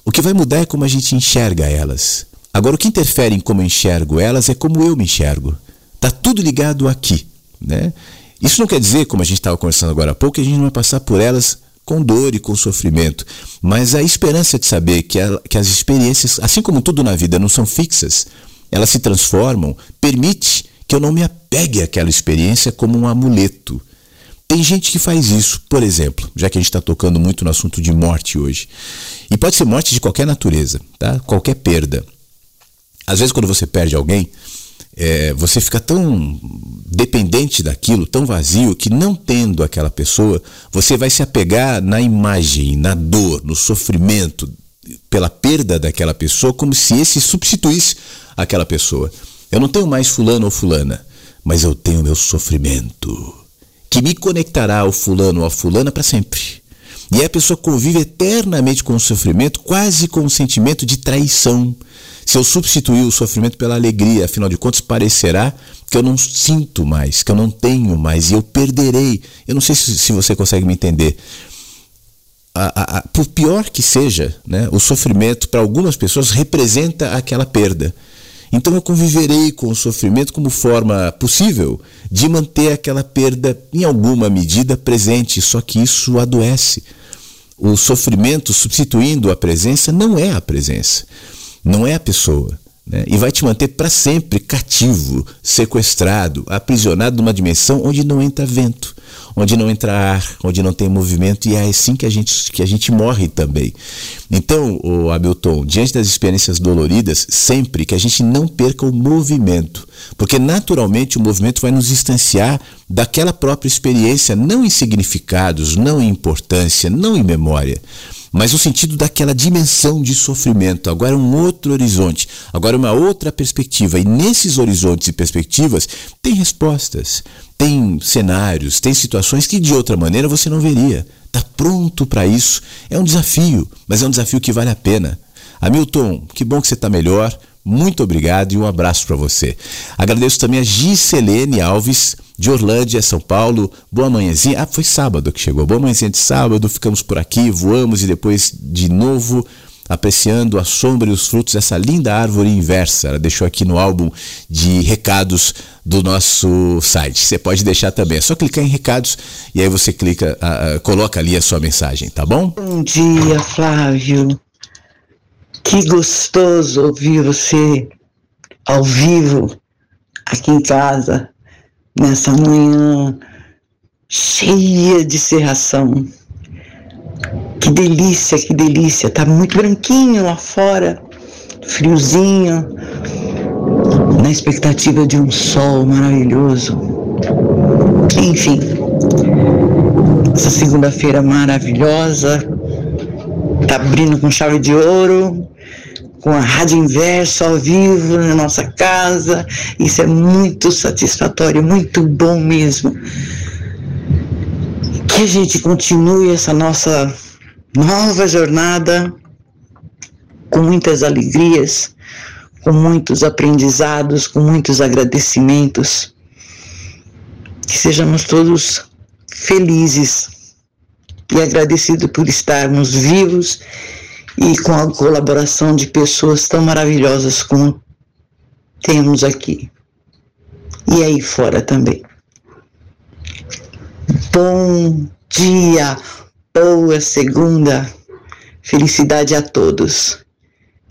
O que vai mudar é como a gente enxerga elas. Agora, o que interfere em como eu enxergo elas é como eu me enxergo. Tá tudo ligado aqui, né? Isso não quer dizer, como a gente estava conversando agora há pouco, que a gente não vai passar por elas com dor e com sofrimento, mas a esperança de saber que, a, que as experiências, assim como tudo na vida, não são fixas, elas se transformam, permite que eu não me apegue àquela experiência como um amuleto. Tem gente que faz isso, por exemplo, já que a gente está tocando muito no assunto de morte hoje. E pode ser morte de qualquer natureza, tá? qualquer perda. Às vezes, quando você perde alguém, é, você fica tão dependente daquilo, tão vazio, que não tendo aquela pessoa, você vai se apegar na imagem, na dor, no sofrimento pela perda daquela pessoa, como se esse substituísse aquela pessoa. Eu não tenho mais fulano ou fulana, mas eu tenho meu sofrimento, que me conectará ao fulano ou à fulana para sempre. E a pessoa convive eternamente com o sofrimento, quase com um sentimento de traição, se eu substituir o sofrimento pela alegria, afinal de contas, parecerá que eu não sinto mais, que eu não tenho mais e eu perderei. Eu não sei se, se você consegue me entender. A, a, a, por pior que seja, né, o sofrimento para algumas pessoas representa aquela perda. Então eu conviverei com o sofrimento como forma possível de manter aquela perda em alguma medida presente, só que isso adoece. O sofrimento substituindo a presença não é a presença não é a pessoa. Né? E vai te manter para sempre cativo, sequestrado, aprisionado numa dimensão onde não entra vento, onde não entra ar, onde não tem movimento, e é assim que a gente, que a gente morre também. Então, o Hamilton, diante das experiências doloridas, sempre que a gente não perca o movimento, porque naturalmente o movimento vai nos distanciar daquela própria experiência, não em significados, não em importância, não em memória mas o sentido daquela dimensão de sofrimento. Agora é um outro horizonte, agora é uma outra perspectiva. E nesses horizontes e perspectivas tem respostas, tem cenários, tem situações que de outra maneira você não veria. Está pronto para isso. É um desafio, mas é um desafio que vale a pena. Hamilton, que bom que você está melhor. Muito obrigado e um abraço para você. Agradeço também a Giselene Alves, de Orlândia, São Paulo. Boa manhãzinha. Ah, foi sábado que chegou. Boa manhãzinha de sábado. Ficamos por aqui, voamos e depois de novo apreciando a sombra e os frutos dessa linda árvore inversa. Ela deixou aqui no álbum de recados do nosso site. Você pode deixar também. É só clicar em recados e aí você clica, uh, coloca ali a sua mensagem, tá bom? Bom dia, Flávio. Que gostoso ouvir você ao vivo aqui em casa, nessa manhã cheia de serração. Que delícia, que delícia. Tá muito branquinho lá fora, friozinho, na expectativa de um sol maravilhoso. Enfim, essa segunda-feira maravilhosa, tá abrindo com chave de ouro, com a Rádio Inverso ao vivo na nossa casa. Isso é muito satisfatório, muito bom mesmo. Que a gente continue essa nossa nova jornada com muitas alegrias, com muitos aprendizados, com muitos agradecimentos. Que sejamos todos felizes e agradecidos por estarmos vivos e com a colaboração de pessoas tão maravilhosas como temos aqui e aí fora também. Bom dia, boa segunda, felicidade a todos.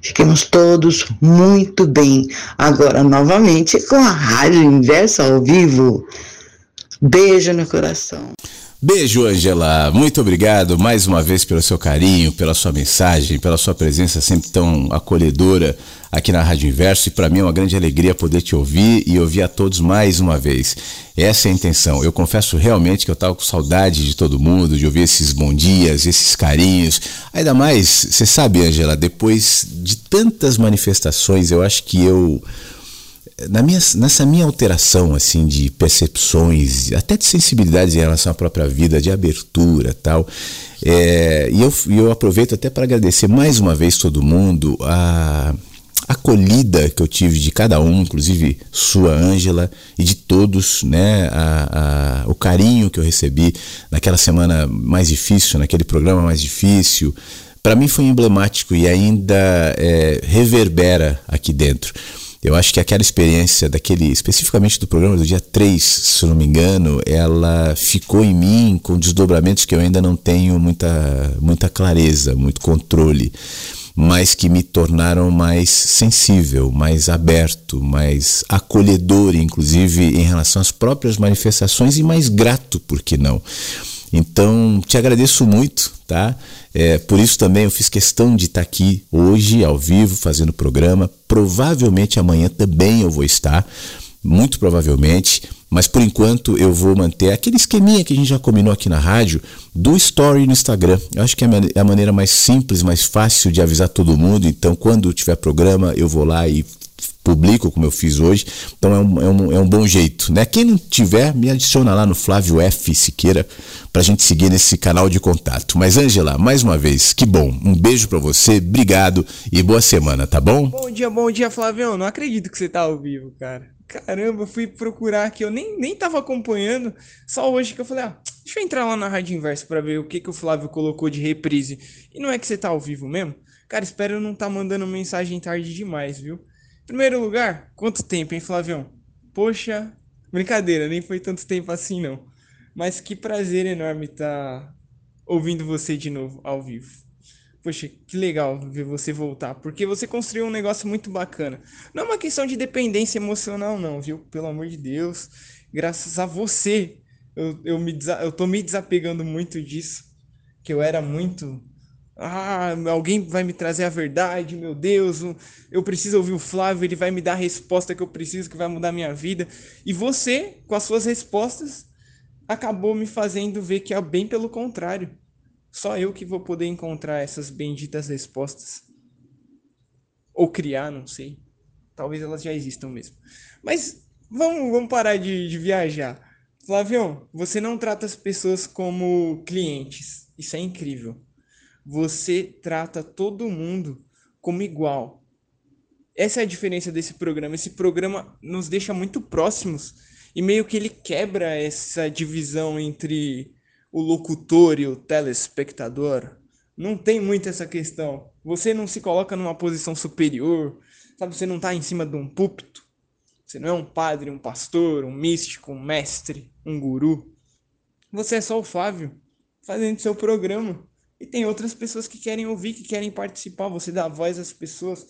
Fiquemos todos muito bem. Agora, novamente, com a Rádio Inversa ao vivo. Beijo no coração. Beijo, Angela. Muito obrigado mais uma vez pelo seu carinho, pela sua mensagem, pela sua presença sempre tão acolhedora aqui na Rádio Inverso. E para mim é uma grande alegria poder te ouvir e ouvir a todos mais uma vez. Essa é a intenção. Eu confesso realmente que eu estava com saudade de todo mundo, de ouvir esses bom dias, esses carinhos. Ainda mais, você sabe, Angela, depois de tantas manifestações, eu acho que eu na minha, nessa minha alteração assim de percepções, até de sensibilidades em relação à própria vida, de abertura tal, é, e eu, eu aproveito até para agradecer mais uma vez todo mundo a, acolhida que eu tive de cada um, inclusive sua Ângela e de todos, né? A, a, o carinho que eu recebi naquela semana mais difícil, naquele programa mais difícil, para mim foi emblemático e ainda é, reverbera aqui dentro. Eu acho que aquela experiência daquele, especificamente do programa do dia 3, se não me engano, ela ficou em mim com desdobramentos que eu ainda não tenho muita, muita clareza, muito controle, mas que me tornaram mais sensível, mais aberto, mais acolhedor, inclusive em relação às próprias manifestações e mais grato, por que não? Então, te agradeço muito, tá? É, por isso também eu fiz questão de estar aqui hoje, ao vivo, fazendo o programa. Provavelmente amanhã também eu vou estar, muito provavelmente, mas por enquanto eu vou manter aquele esqueminha que a gente já combinou aqui na rádio do story no Instagram. Eu acho que é a maneira mais simples, mais fácil de avisar todo mundo. Então, quando tiver programa, eu vou lá e publico, como eu fiz hoje. Então é um, é um, é um bom jeito. Né? Quem não tiver, me adiciona lá no Flávio F. Siqueira para a gente seguir nesse canal de contato. Mas, Angela, mais uma vez, que bom. Um beijo para você, obrigado e boa semana, tá bom? Bom dia, bom dia, Flávio. Não acredito que você tá ao vivo, cara. Caramba, fui procurar aqui, eu nem, nem tava acompanhando, só hoje que eu falei, ah, deixa eu entrar lá na Rádio Inverso para ver o que, que o Flávio colocou de reprise. E não é que você tá ao vivo mesmo? Cara, espero não tá mandando mensagem tarde demais, viu? Primeiro lugar, quanto tempo, hein, Flavião? Poxa, brincadeira, nem foi tanto tempo assim, não. Mas que prazer enorme estar tá ouvindo você de novo ao vivo. Poxa, que legal ver você voltar, porque você construiu um negócio muito bacana. Não é uma questão de dependência emocional, não, viu? Pelo amor de Deus, graças a você, eu, eu, me, eu tô me desapegando muito disso, que eu era muito ah, alguém vai me trazer a verdade, meu Deus, eu preciso ouvir o Flávio, ele vai me dar a resposta que eu preciso, que vai mudar minha vida. E você, com as suas respostas, acabou me fazendo ver que é bem pelo contrário. Só eu que vou poder encontrar essas benditas respostas. Ou criar, não sei. Talvez elas já existam mesmo. Mas vamos, vamos parar de, de viajar. Flavião, você não trata as pessoas como clientes. Isso é incrível você trata todo mundo como igual. Essa é a diferença desse programa. Esse programa nos deixa muito próximos e meio que ele quebra essa divisão entre o locutor e o telespectador. Não tem muito essa questão. Você não se coloca numa posição superior, sabe? Você não está em cima de um púlpito. Você não é um padre, um pastor, um místico, um mestre, um guru. Você é só o Flávio, fazendo seu programa. E tem outras pessoas que querem ouvir, que querem participar, você dá voz às pessoas.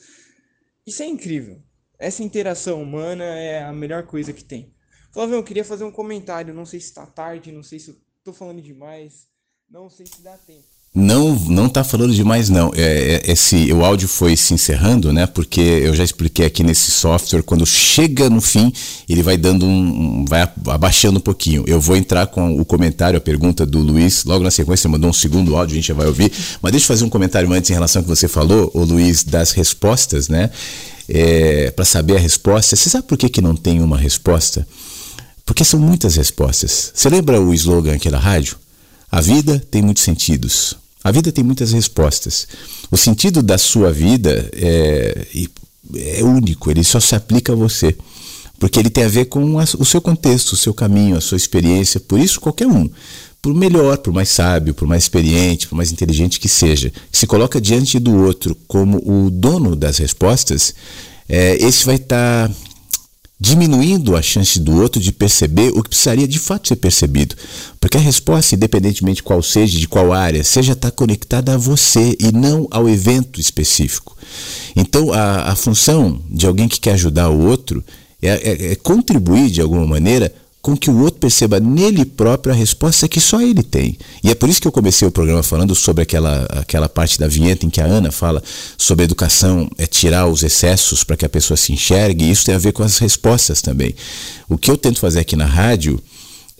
Isso é incrível. Essa interação humana é a melhor coisa que tem. Flávio, eu queria fazer um comentário. Não sei se está tarde, não sei se eu tô falando demais, não sei se dá tempo. Não, não tá falando demais não. É, é, esse, o áudio foi se encerrando, né? Porque eu já expliquei aqui nesse software, quando chega no fim, ele vai dando um, vai abaixando um pouquinho. Eu vou entrar com o comentário, a pergunta do Luiz, logo na sequência mandou um segundo áudio, a gente já vai ouvir. Mas deixa eu fazer um comentário antes em relação ao que você falou, o Luiz, das respostas, né? É, para saber a resposta. Você sabe por que, que não tem uma resposta? Porque são muitas respostas. Você lembra o slogan aqui da rádio? A vida tem muitos sentidos. A vida tem muitas respostas. O sentido da sua vida é, é único, ele só se aplica a você. Porque ele tem a ver com o seu contexto, o seu caminho, a sua experiência. Por isso, qualquer um, por melhor, por mais sábio, por mais experiente, por mais inteligente que seja, se coloca diante do outro como o dono das respostas, é, esse vai estar tá diminuindo a chance do outro de perceber o que precisaria de fato ser percebido. Porque a resposta, independentemente de qual seja, de qual área, seja estar conectada a você e não ao evento específico. Então, a, a função de alguém que quer ajudar o outro é, é, é contribuir de alguma maneira com que o outro perceba nele próprio a resposta que só ele tem. E é por isso que eu comecei o programa falando sobre aquela, aquela parte da vinheta em que a Ana fala sobre educação, é tirar os excessos para que a pessoa se enxergue, e isso tem a ver com as respostas também. O que eu tento fazer aqui na rádio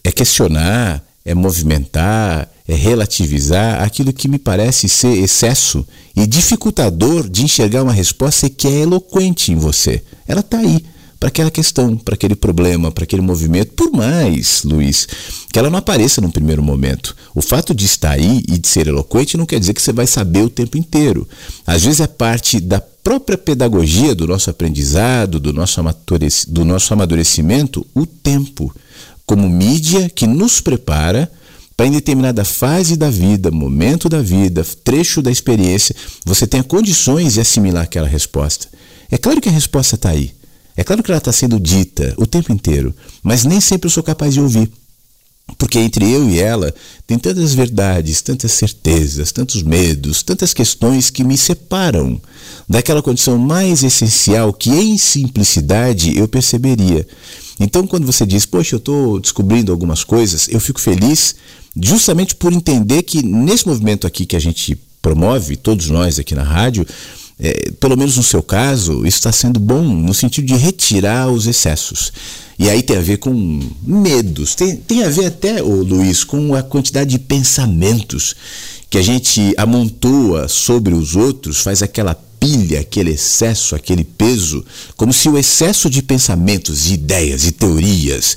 é questionar, é movimentar, é relativizar aquilo que me parece ser excesso e dificultador de enxergar uma resposta que é eloquente em você. Ela está aí para aquela questão, para aquele problema, para aquele movimento, por mais, Luiz, que ela não apareça no primeiro momento. O fato de estar aí e de ser eloquente não quer dizer que você vai saber o tempo inteiro. Às vezes é parte da própria pedagogia, do nosso aprendizado, do nosso, do nosso amadurecimento, o tempo, como mídia que nos prepara para em determinada fase da vida, momento da vida, trecho da experiência, você tenha condições de assimilar aquela resposta. É claro que a resposta está aí. É claro que ela está sendo dita o tempo inteiro, mas nem sempre eu sou capaz de ouvir. Porque entre eu e ela tem tantas verdades, tantas certezas, tantos medos, tantas questões que me separam daquela condição mais essencial que, em simplicidade, eu perceberia. Então, quando você diz, poxa, eu estou descobrindo algumas coisas, eu fico feliz justamente por entender que nesse movimento aqui que a gente promove, todos nós aqui na rádio, é, pelo menos no seu caso, isso está sendo bom no sentido de retirar os excessos. E aí tem a ver com medos, tem, tem a ver até, ô Luiz, com a quantidade de pensamentos que a gente amontoa sobre os outros, faz aquela pilha, aquele excesso, aquele peso, como se o excesso de pensamentos, de ideias e teorias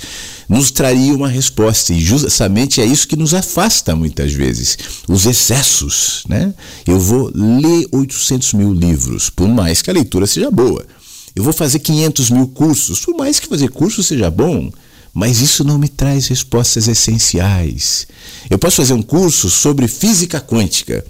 nos traria uma resposta. E justamente é isso que nos afasta muitas vezes. Os excessos. Né? Eu vou ler 800 mil livros, por mais que a leitura seja boa. Eu vou fazer 500 mil cursos, por mais que fazer curso seja bom. Mas isso não me traz respostas essenciais. Eu posso fazer um curso sobre física quântica.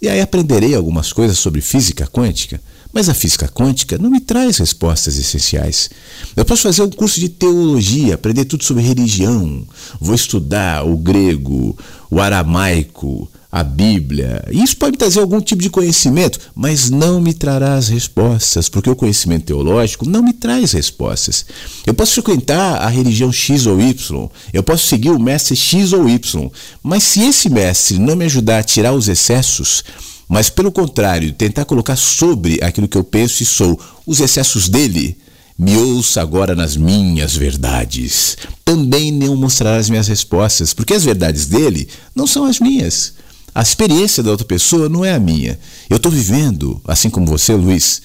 E aí aprenderei algumas coisas sobre física quântica mas a física quântica não me traz respostas essenciais. Eu posso fazer um curso de teologia, aprender tudo sobre religião, vou estudar o grego, o aramaico, a Bíblia. Isso pode trazer algum tipo de conhecimento, mas não me trará as respostas, porque o conhecimento teológico não me traz respostas. Eu posso frequentar a religião X ou Y, eu posso seguir o mestre X ou Y, mas se esse mestre não me ajudar a tirar os excessos, mas pelo contrário, tentar colocar sobre aquilo que eu penso e sou os excessos dele, me ouça agora nas minhas verdades. Também não mostrará as minhas respostas, porque as verdades dele não são as minhas. A experiência da outra pessoa não é a minha. Eu estou vivendo, assim como você, Luiz,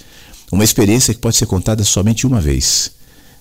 uma experiência que pode ser contada somente uma vez.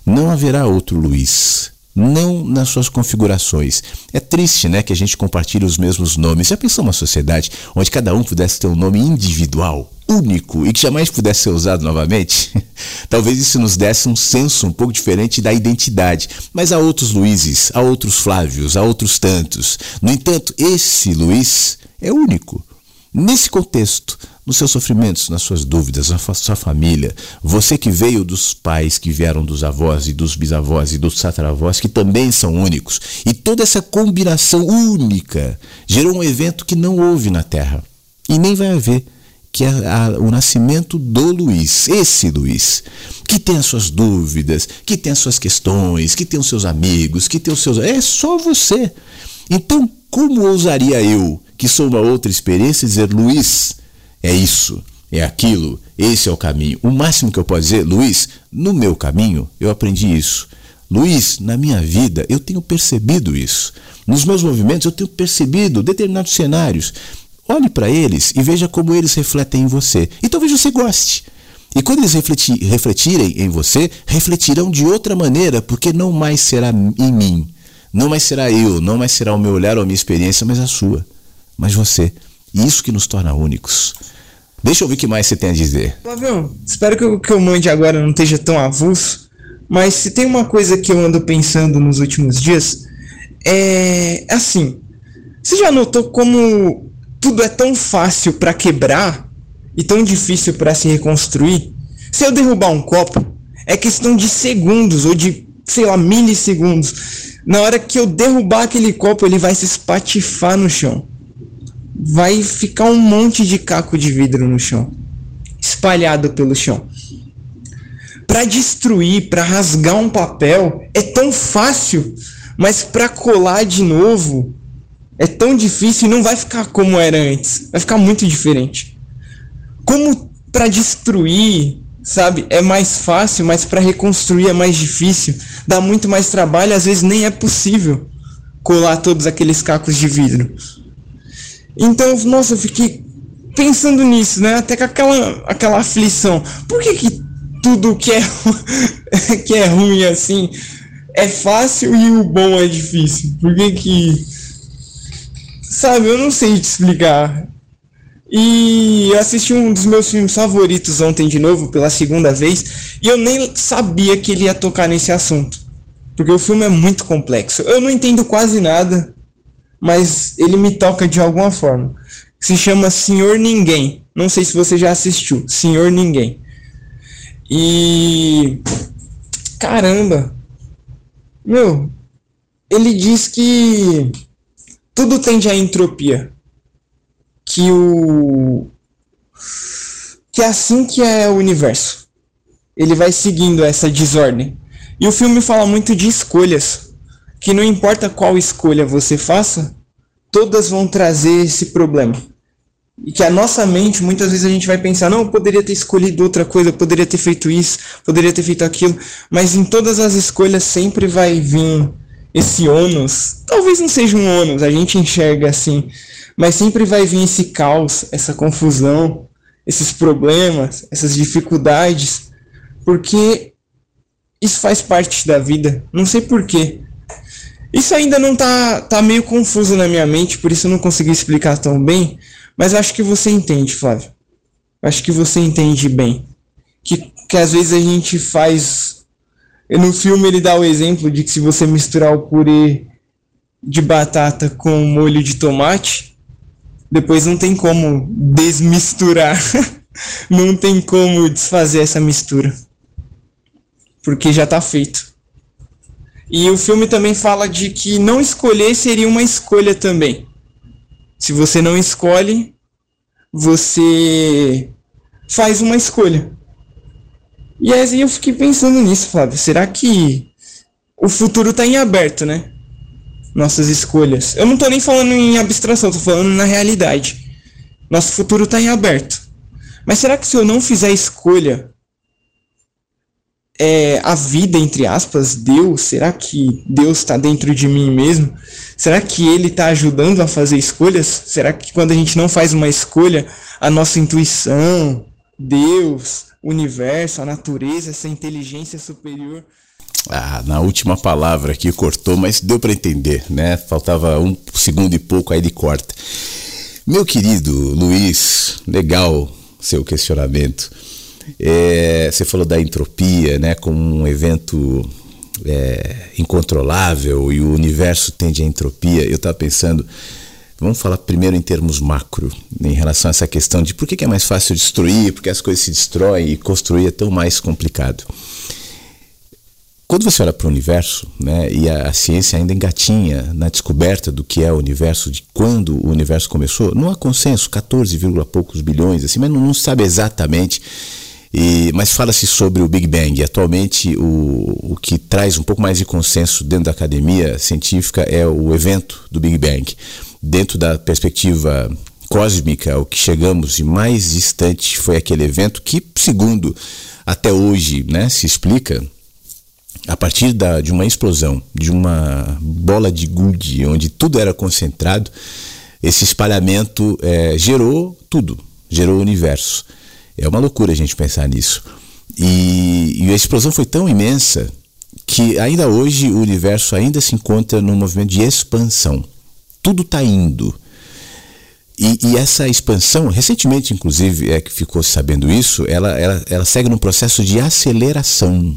Não haverá outro Luiz não nas suas configurações. É triste, né, que a gente compartilhe os mesmos nomes. Já pensou uma sociedade onde cada um pudesse ter um nome individual, único e que jamais pudesse ser usado novamente? Talvez isso nos desse um senso um pouco diferente da identidade. Mas há outros Luizes, há outros Flávios, há outros tantos. No entanto, esse Luiz é único. Nesse contexto, nos seus sofrimentos, nas suas dúvidas, na sua família, você que veio dos pais que vieram dos avós e dos bisavós e dos tataravós, que também são únicos, e toda essa combinação única gerou um evento que não houve na Terra e nem vai haver que é a, o nascimento do Luiz, esse Luiz, que tem as suas dúvidas, que tem as suas questões, que tem os seus amigos, que tem os seus. É só você. Então, como ousaria eu, que sou uma outra experiência, dizer, Luiz, é isso, é aquilo, esse é o caminho. O máximo que eu posso dizer, Luiz, no meu caminho eu aprendi isso. Luiz, na minha vida eu tenho percebido isso. Nos meus movimentos eu tenho percebido determinados cenários. Olhe para eles e veja como eles refletem em você. E talvez você goste. E quando eles refletir, refletirem em você, refletirão de outra maneira, porque não mais será em mim. Não mais será eu, não mais será o meu olhar ou a minha experiência, mas a sua. Mas você. Isso que nos torna únicos. Deixa eu ver o que mais você tem a dizer. Flavião, espero que o que eu mande agora não esteja tão avulso, mas se tem uma coisa que eu ando pensando nos últimos dias, é assim. Você já notou como tudo é tão fácil para quebrar e tão difícil para se reconstruir? Se eu derrubar um copo, é questão de segundos ou de, sei lá, milissegundos. Na hora que eu derrubar aquele copo, ele vai se espatifar no chão vai ficar um monte de caco de vidro no chão, espalhado pelo chão. Para destruir, para rasgar um papel é tão fácil, mas para colar de novo é tão difícil e não vai ficar como era antes, vai ficar muito diferente. Como para destruir, sabe, é mais fácil, mas para reconstruir é mais difícil, dá muito mais trabalho, às vezes nem é possível colar todos aqueles cacos de vidro. Então, nossa, eu fiquei pensando nisso, né? Até com aquela, aquela aflição. Por que, que tudo que é, que é ruim assim é fácil e o bom é difícil? Por que que. Sabe, eu não sei te explicar. E assisti um dos meus filmes favoritos ontem de novo, pela segunda vez, e eu nem sabia que ele ia tocar nesse assunto. Porque o filme é muito complexo. Eu não entendo quase nada, mas ele me toca de alguma forma. Se chama Senhor Ninguém. Não sei se você já assistiu. Senhor Ninguém. E. Caramba! Meu, ele diz que tudo tende à entropia que o que é assim que é o universo. Ele vai seguindo essa desordem. E o filme fala muito de escolhas, que não importa qual escolha você faça, todas vão trazer esse problema. E que a nossa mente, muitas vezes a gente vai pensar, não, eu poderia ter escolhido outra coisa, poderia ter feito isso, poderia ter feito aquilo, mas em todas as escolhas sempre vai vir esse ônus. Talvez não seja um ônus, a gente enxerga assim, mas sempre vai vir esse caos, essa confusão, esses problemas, essas dificuldades, porque isso faz parte da vida. Não sei porquê. Isso ainda não tá, tá meio confuso na minha mente, por isso eu não consegui explicar tão bem, mas acho que você entende, Flávio. Acho que você entende bem. Que, que às vezes a gente faz. No filme ele dá o exemplo de que se você misturar o purê de batata com molho de tomate, depois não tem como desmisturar. não tem como desfazer essa mistura. Porque já está feito. E o filme também fala de que não escolher seria uma escolha também. Se você não escolhe, você faz uma escolha. E aí eu fiquei pensando nisso, Flávio. Será que o futuro está em aberto, né? nossas escolhas. Eu não tô nem falando em abstração, tô falando na realidade. Nosso futuro está em aberto. Mas será que se eu não fizer escolha, é, a vida, entre aspas, Deus, será que Deus está dentro de mim mesmo? Será que Ele está ajudando a fazer escolhas? Será que quando a gente não faz uma escolha, a nossa intuição, Deus, o universo, a natureza, essa inteligência superior ah, na última palavra aqui cortou, mas deu para entender, né? Faltava um segundo e pouco aí de corta. Meu querido Luiz, legal seu questionamento. É, você falou da entropia, né? Como um evento é, incontrolável e o universo tende à entropia. Eu estava pensando, vamos falar primeiro em termos macro, em relação a essa questão de por que, é mais fácil destruir, porque as coisas se destroem e construir é tão mais complicado. Quando você olha para o universo, né, e a, a, ciência ainda engatinha na descoberta do que é o universo, de quando o universo começou, não há consenso, 14, poucos bilhões, assim, mas não, não sabe exatamente. E, mas fala-se sobre o Big Bang. Atualmente, o, o que traz um pouco mais de consenso dentro da academia científica é o evento do Big Bang. Dentro da perspectiva cósmica, o que chegamos de mais distante foi aquele evento que, segundo até hoje né, se explica, a partir da, de uma explosão, de uma bola de gude, onde tudo era concentrado, esse espalhamento é, gerou tudo, gerou o universo. É uma loucura a gente pensar nisso. E, e a explosão foi tão imensa que ainda hoje o universo ainda se encontra num movimento de expansão. Tudo está indo. E, e, essa expansão, recentemente, inclusive, é que ficou sabendo isso, ela, ela, ela segue num processo de aceleração.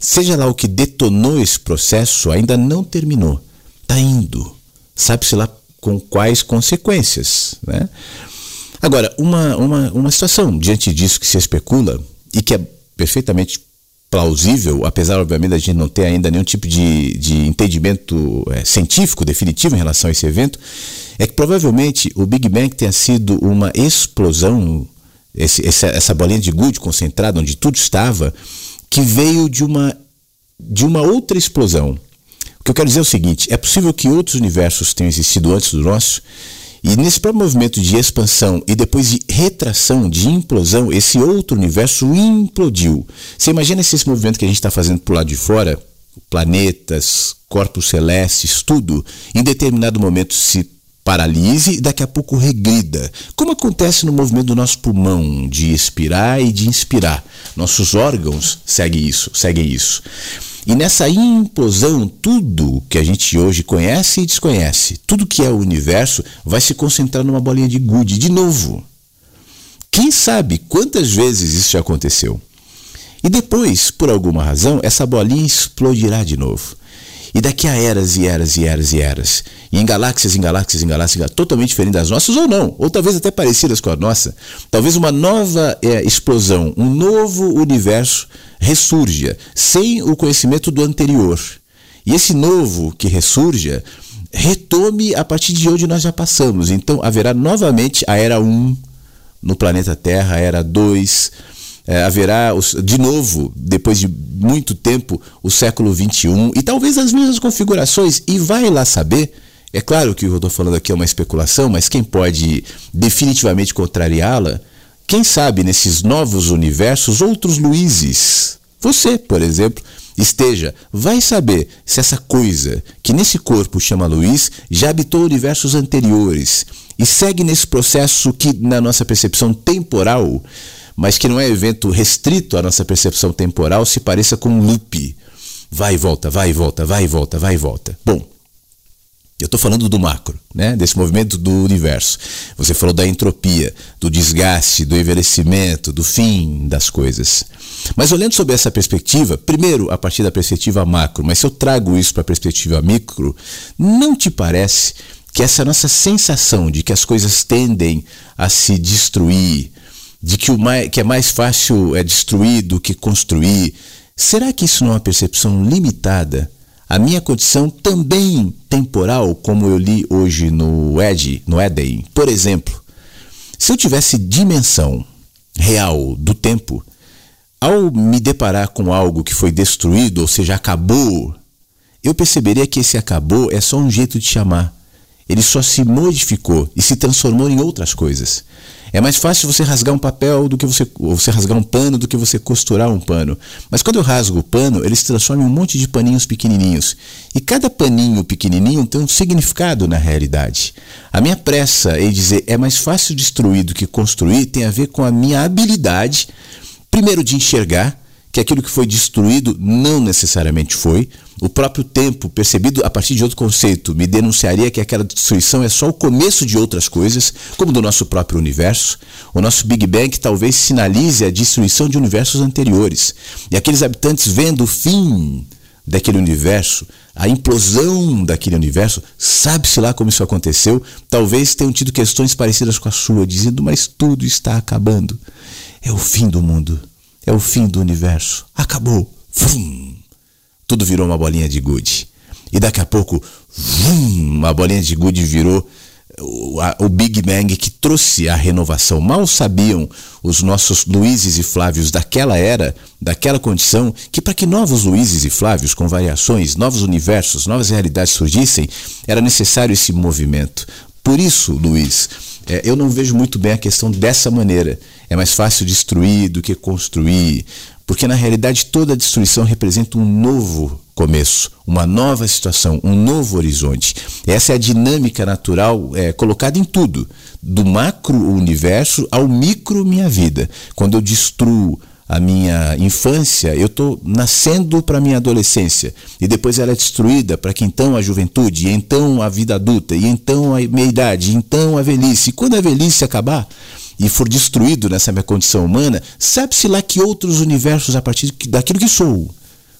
Seja lá o que detonou esse processo, ainda não terminou. Está indo. Sabe-se lá com quais consequências. Né? Agora, uma, uma, uma situação diante disso que se especula e que é perfeitamente plausível, apesar, obviamente, da gente não ter ainda nenhum tipo de, de entendimento é, científico definitivo em relação a esse evento, é que provavelmente o Big Bang tenha sido uma explosão, esse, essa, essa bolinha de gude concentrada onde tudo estava, que veio de uma, de uma outra explosão. O que eu quero dizer é o seguinte: é possível que outros universos tenham existido antes do nosso, e nesse próprio movimento de expansão e depois de retração, de implosão, esse outro universo implodiu. Você imagina se esse movimento que a gente está fazendo por lado de fora, planetas, corpos celestes, tudo, em determinado momento se paralise e daqui a pouco regrida, como acontece no movimento do nosso pulmão de expirar e de inspirar. Nossos órgãos seguem isso, seguem isso. E nessa implosão, tudo que a gente hoje conhece e desconhece, tudo que é o universo, vai se concentrar numa bolinha de gude, de novo. quem sabe quantas vezes isso já aconteceu? E depois, por alguma razão, essa bolinha explodirá de novo. E daqui a eras e eras e eras e eras, e em galáxias, em galáxias, em galáxias, totalmente diferentes das nossas, ou não, ou talvez até parecidas com a nossa, talvez uma nova é, explosão, um novo universo ressurja, sem o conhecimento do anterior. E esse novo que ressurja, retome a partir de onde nós já passamos. Então haverá novamente a Era 1 no planeta Terra, a Era 2, é, haverá os, de novo, depois de muito tempo, o século 21 e talvez as mesmas configurações. E vai lá saber. É claro que o que eu estou falando aqui é uma especulação, mas quem pode definitivamente contrariá-la? Quem sabe nesses novos universos outros Luizes? Você, por exemplo, esteja, vai saber se essa coisa que nesse corpo chama Luiz já habitou universos anteriores e segue nesse processo que, na nossa percepção temporal, mas que não é evento restrito à nossa percepção temporal, se pareça com um loop. Vai e volta, vai e volta, vai e volta, vai e volta. Bom, eu estou falando do macro, né? desse movimento do universo. Você falou da entropia, do desgaste, do envelhecimento, do fim das coisas. Mas olhando sobre essa perspectiva, primeiro a partir da perspectiva macro, mas se eu trago isso para a perspectiva micro, não te parece que essa nossa sensação de que as coisas tendem a se destruir, de que, o mais, que é mais fácil é destruir do que construir. Será que isso não é uma percepção limitada? A minha condição também temporal, como eu li hoje no Ed, no Eden. Por exemplo, se eu tivesse dimensão real do tempo, ao me deparar com algo que foi destruído, ou seja, acabou, eu perceberia que esse acabou é só um jeito de chamar. Ele só se modificou e se transformou em outras coisas. É mais fácil você rasgar um papel do que você, ou você rasgar um pano do que você costurar um pano. Mas quando eu rasgo o pano, ele se transforma em um monte de paninhos pequenininhos. E cada paninho pequenininho tem um significado na realidade. A minha pressa em dizer é mais fácil destruir do que construir tem a ver com a minha habilidade, primeiro de enxergar que aquilo que foi destruído não necessariamente foi. O próprio tempo, percebido a partir de outro conceito, me denunciaria que aquela destruição é só o começo de outras coisas, como do nosso próprio universo. O nosso Big Bang talvez sinalize a destruição de universos anteriores. E aqueles habitantes vendo o fim daquele universo, a implosão daquele universo, sabe-se lá como isso aconteceu, talvez tenham tido questões parecidas com a sua, dizendo: Mas tudo está acabando. É o fim do mundo é o fim do universo. Acabou. Tudo virou uma bolinha de gude. E daqui a pouco, vum, a bolinha de gude virou o, a, o Big Bang que trouxe a renovação. Mal sabiam os nossos Luizes e Flávios daquela era, daquela condição, que para que novos Luizes e Flávios com variações, novos universos, novas realidades surgissem, era necessário esse movimento. Por isso, Luiz, é, eu não vejo muito bem a questão dessa maneira. É mais fácil destruir do que construir, porque na realidade toda destruição representa um novo começo, uma nova situação, um novo horizonte. Essa é a dinâmica natural é, colocada em tudo, do macro universo ao micro minha vida. Quando eu destruo a minha infância, eu estou nascendo para a minha adolescência e depois ela é destruída para que então a juventude, e então a vida adulta, e então a meia idade, e então a velhice. E quando a velhice acabar e for destruído nessa minha condição humana, sabe-se lá que outros universos a partir daquilo que sou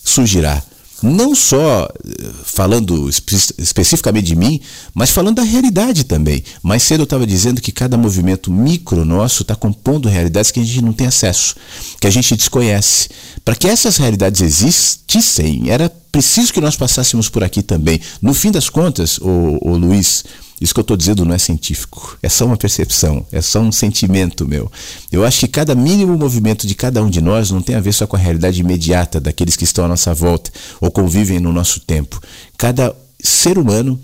surgirá não só eh, falando espe especificamente de mim, mas falando da realidade também. Mais cedo eu estava dizendo que cada movimento micro nosso está compondo realidades que a gente não tem acesso, que a gente desconhece. Para que essas realidades existissem, era preciso que nós passássemos por aqui também. No fim das contas, o, o Luiz, isso que eu estou dizendo não é científico, é só uma percepção, é só um sentimento meu. Eu acho que cada mínimo movimento de cada um de nós não tem a ver só com a realidade imediata daqueles que estão à nossa volta ou convivem no nosso tempo. Cada ser humano,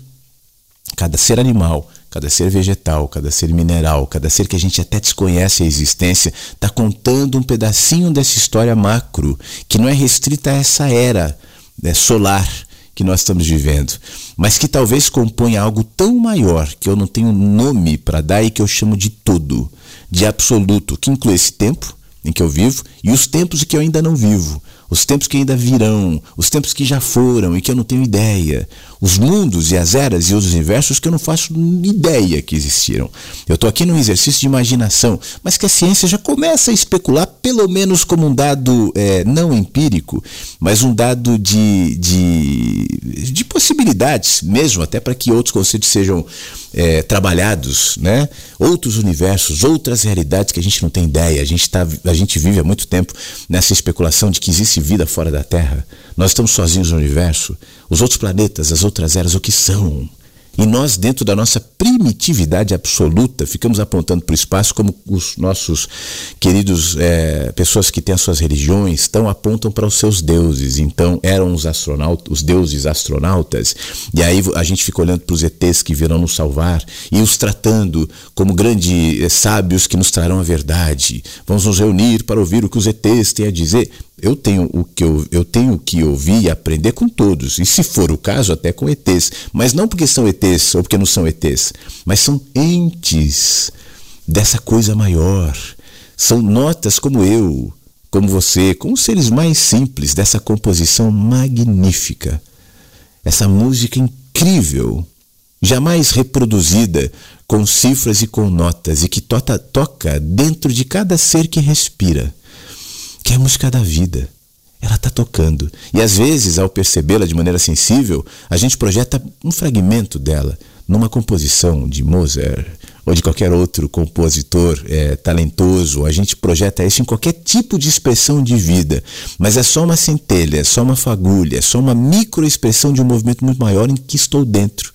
cada ser animal, cada ser vegetal, cada ser mineral, cada ser que a gente até desconhece a existência, está contando um pedacinho dessa história macro, que não é restrita a essa era né, solar que nós estamos vivendo, mas que talvez componha algo tão maior que eu não tenho nome para dar e que eu chamo de todo, de absoluto, que inclui esse tempo, em que eu vivo e os tempos em que eu ainda não vivo, os tempos que ainda virão, os tempos que já foram e que eu não tenho ideia, os mundos e as eras e os universos que eu não faço ideia que existiram. Eu estou aqui num exercício de imaginação, mas que a ciência já começa a especular, pelo menos como um dado é, não empírico, mas um dado de, de, de possibilidades mesmo, até para que outros conceitos sejam é, trabalhados, né? outros universos, outras realidades que a gente não tem ideia. A gente, tá, a gente vive há muito tempo nessa especulação de que existe vida fora da Terra. Nós estamos sozinhos no universo. Os outros planetas, as outras eras, o que são? E nós, dentro da nossa primitividade absoluta, ficamos apontando para o espaço como os nossos queridos é, pessoas que têm as suas religiões estão apontam para os seus deuses. Então eram os astronautas, os deuses astronautas. E aí a gente fica olhando para os ETs que virão nos salvar e os tratando como grandes é, sábios que nos trarão a verdade. Vamos nos reunir para ouvir o que os ETs têm a dizer. Eu tenho o que eu, eu tenho que ouvir e aprender com todos, e se for o caso, até com ETs. Mas não porque são ETs ou porque não são ETs, mas são entes dessa coisa maior. São notas como eu, como você, como seres mais simples dessa composição magnífica. Essa música incrível, jamais reproduzida com cifras e com notas, e que tota, toca dentro de cada ser que respira que é a música da vida. Ela está tocando. E às vezes, ao percebê-la de maneira sensível, a gente projeta um fragmento dela numa composição de Mozart ou de qualquer outro compositor é, talentoso. A gente projeta isso em qualquer tipo de expressão de vida. Mas é só uma centelha, é só uma fagulha, é só uma microexpressão de um movimento muito maior em que estou dentro,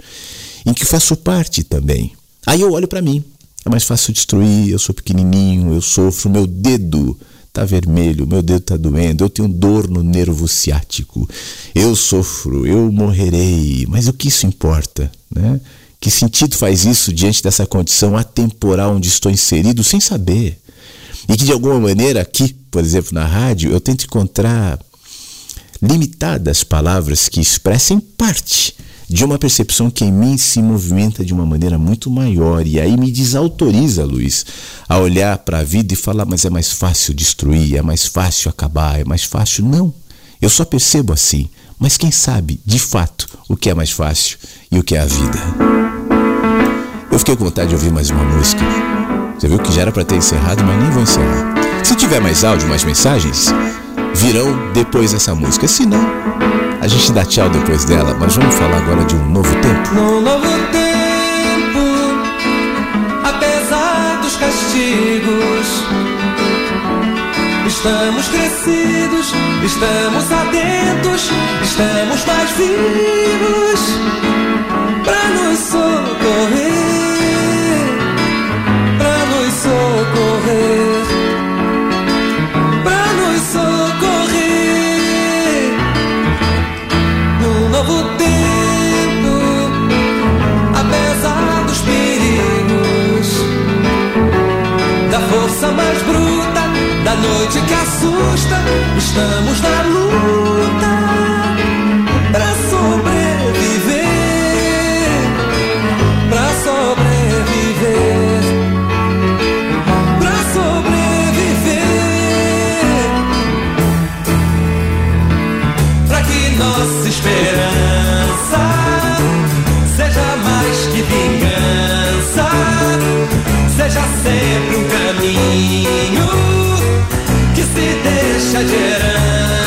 em que faço parte também. Aí eu olho para mim. É mais fácil destruir, eu sou pequenininho, eu sofro, meu dedo Tá vermelho, meu dedo tá doendo, eu tenho dor no nervo ciático, eu sofro, eu morrerei. Mas o que isso importa, né? Que sentido faz isso diante dessa condição atemporal onde estou inserido sem saber? E que de alguma maneira aqui, por exemplo, na rádio, eu tento encontrar limitadas palavras que expressem parte de uma percepção que em mim se movimenta de uma maneira muito maior e aí me desautoriza, Luiz, a olhar para a vida e falar, mas é mais fácil destruir, é mais fácil acabar, é mais fácil. Não, eu só percebo assim. Mas quem sabe, de fato, o que é mais fácil e o que é a vida? Eu fiquei com vontade de ouvir mais uma música. Você viu que já era para ter encerrado, mas nem vou encerrar. Se tiver mais áudio, mais mensagens, virão depois dessa música. Se não, a gente dá tchau depois dela, mas vamos falar agora de um novo tempo. Num novo tempo, apesar dos castigos, estamos crescidos, estamos atentos, estamos mais vivos para nos socorrer, para nos socorrer. Força mais bruta, da noite que assusta, estamos na luta pra sobreviver, pra sobreviver. Pra sobreviver, pra que nossa esperança seja mais que vingança, seja sempre que se deixa de herança.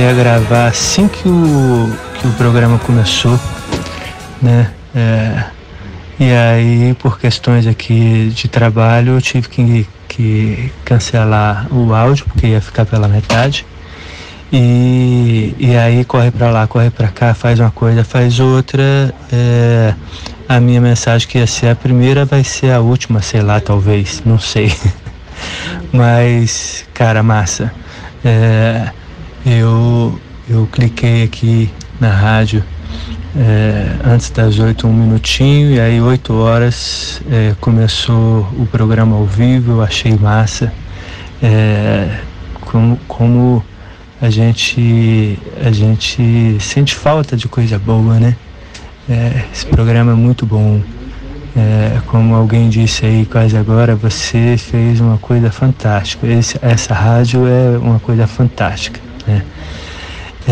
Comecei a gravar assim que o, que o programa começou, né? É, e aí, por questões aqui de trabalho, eu tive que, que cancelar o áudio, porque ia ficar pela metade. E, e aí corre para lá, corre para cá, faz uma coisa, faz outra. É, a minha mensagem que ia ser a primeira vai ser a última, sei lá, talvez, não sei. Mas, cara, massa. É, eu, eu cliquei aqui na rádio é, antes das oito, um minutinho, e aí oito horas é, começou o programa ao vivo, eu achei massa. É, como, como a gente a gente sente falta de coisa boa, né? Esse programa é muito bom. É, como alguém disse aí quase agora, você fez uma coisa fantástica. Esse, essa rádio é uma coisa fantástica.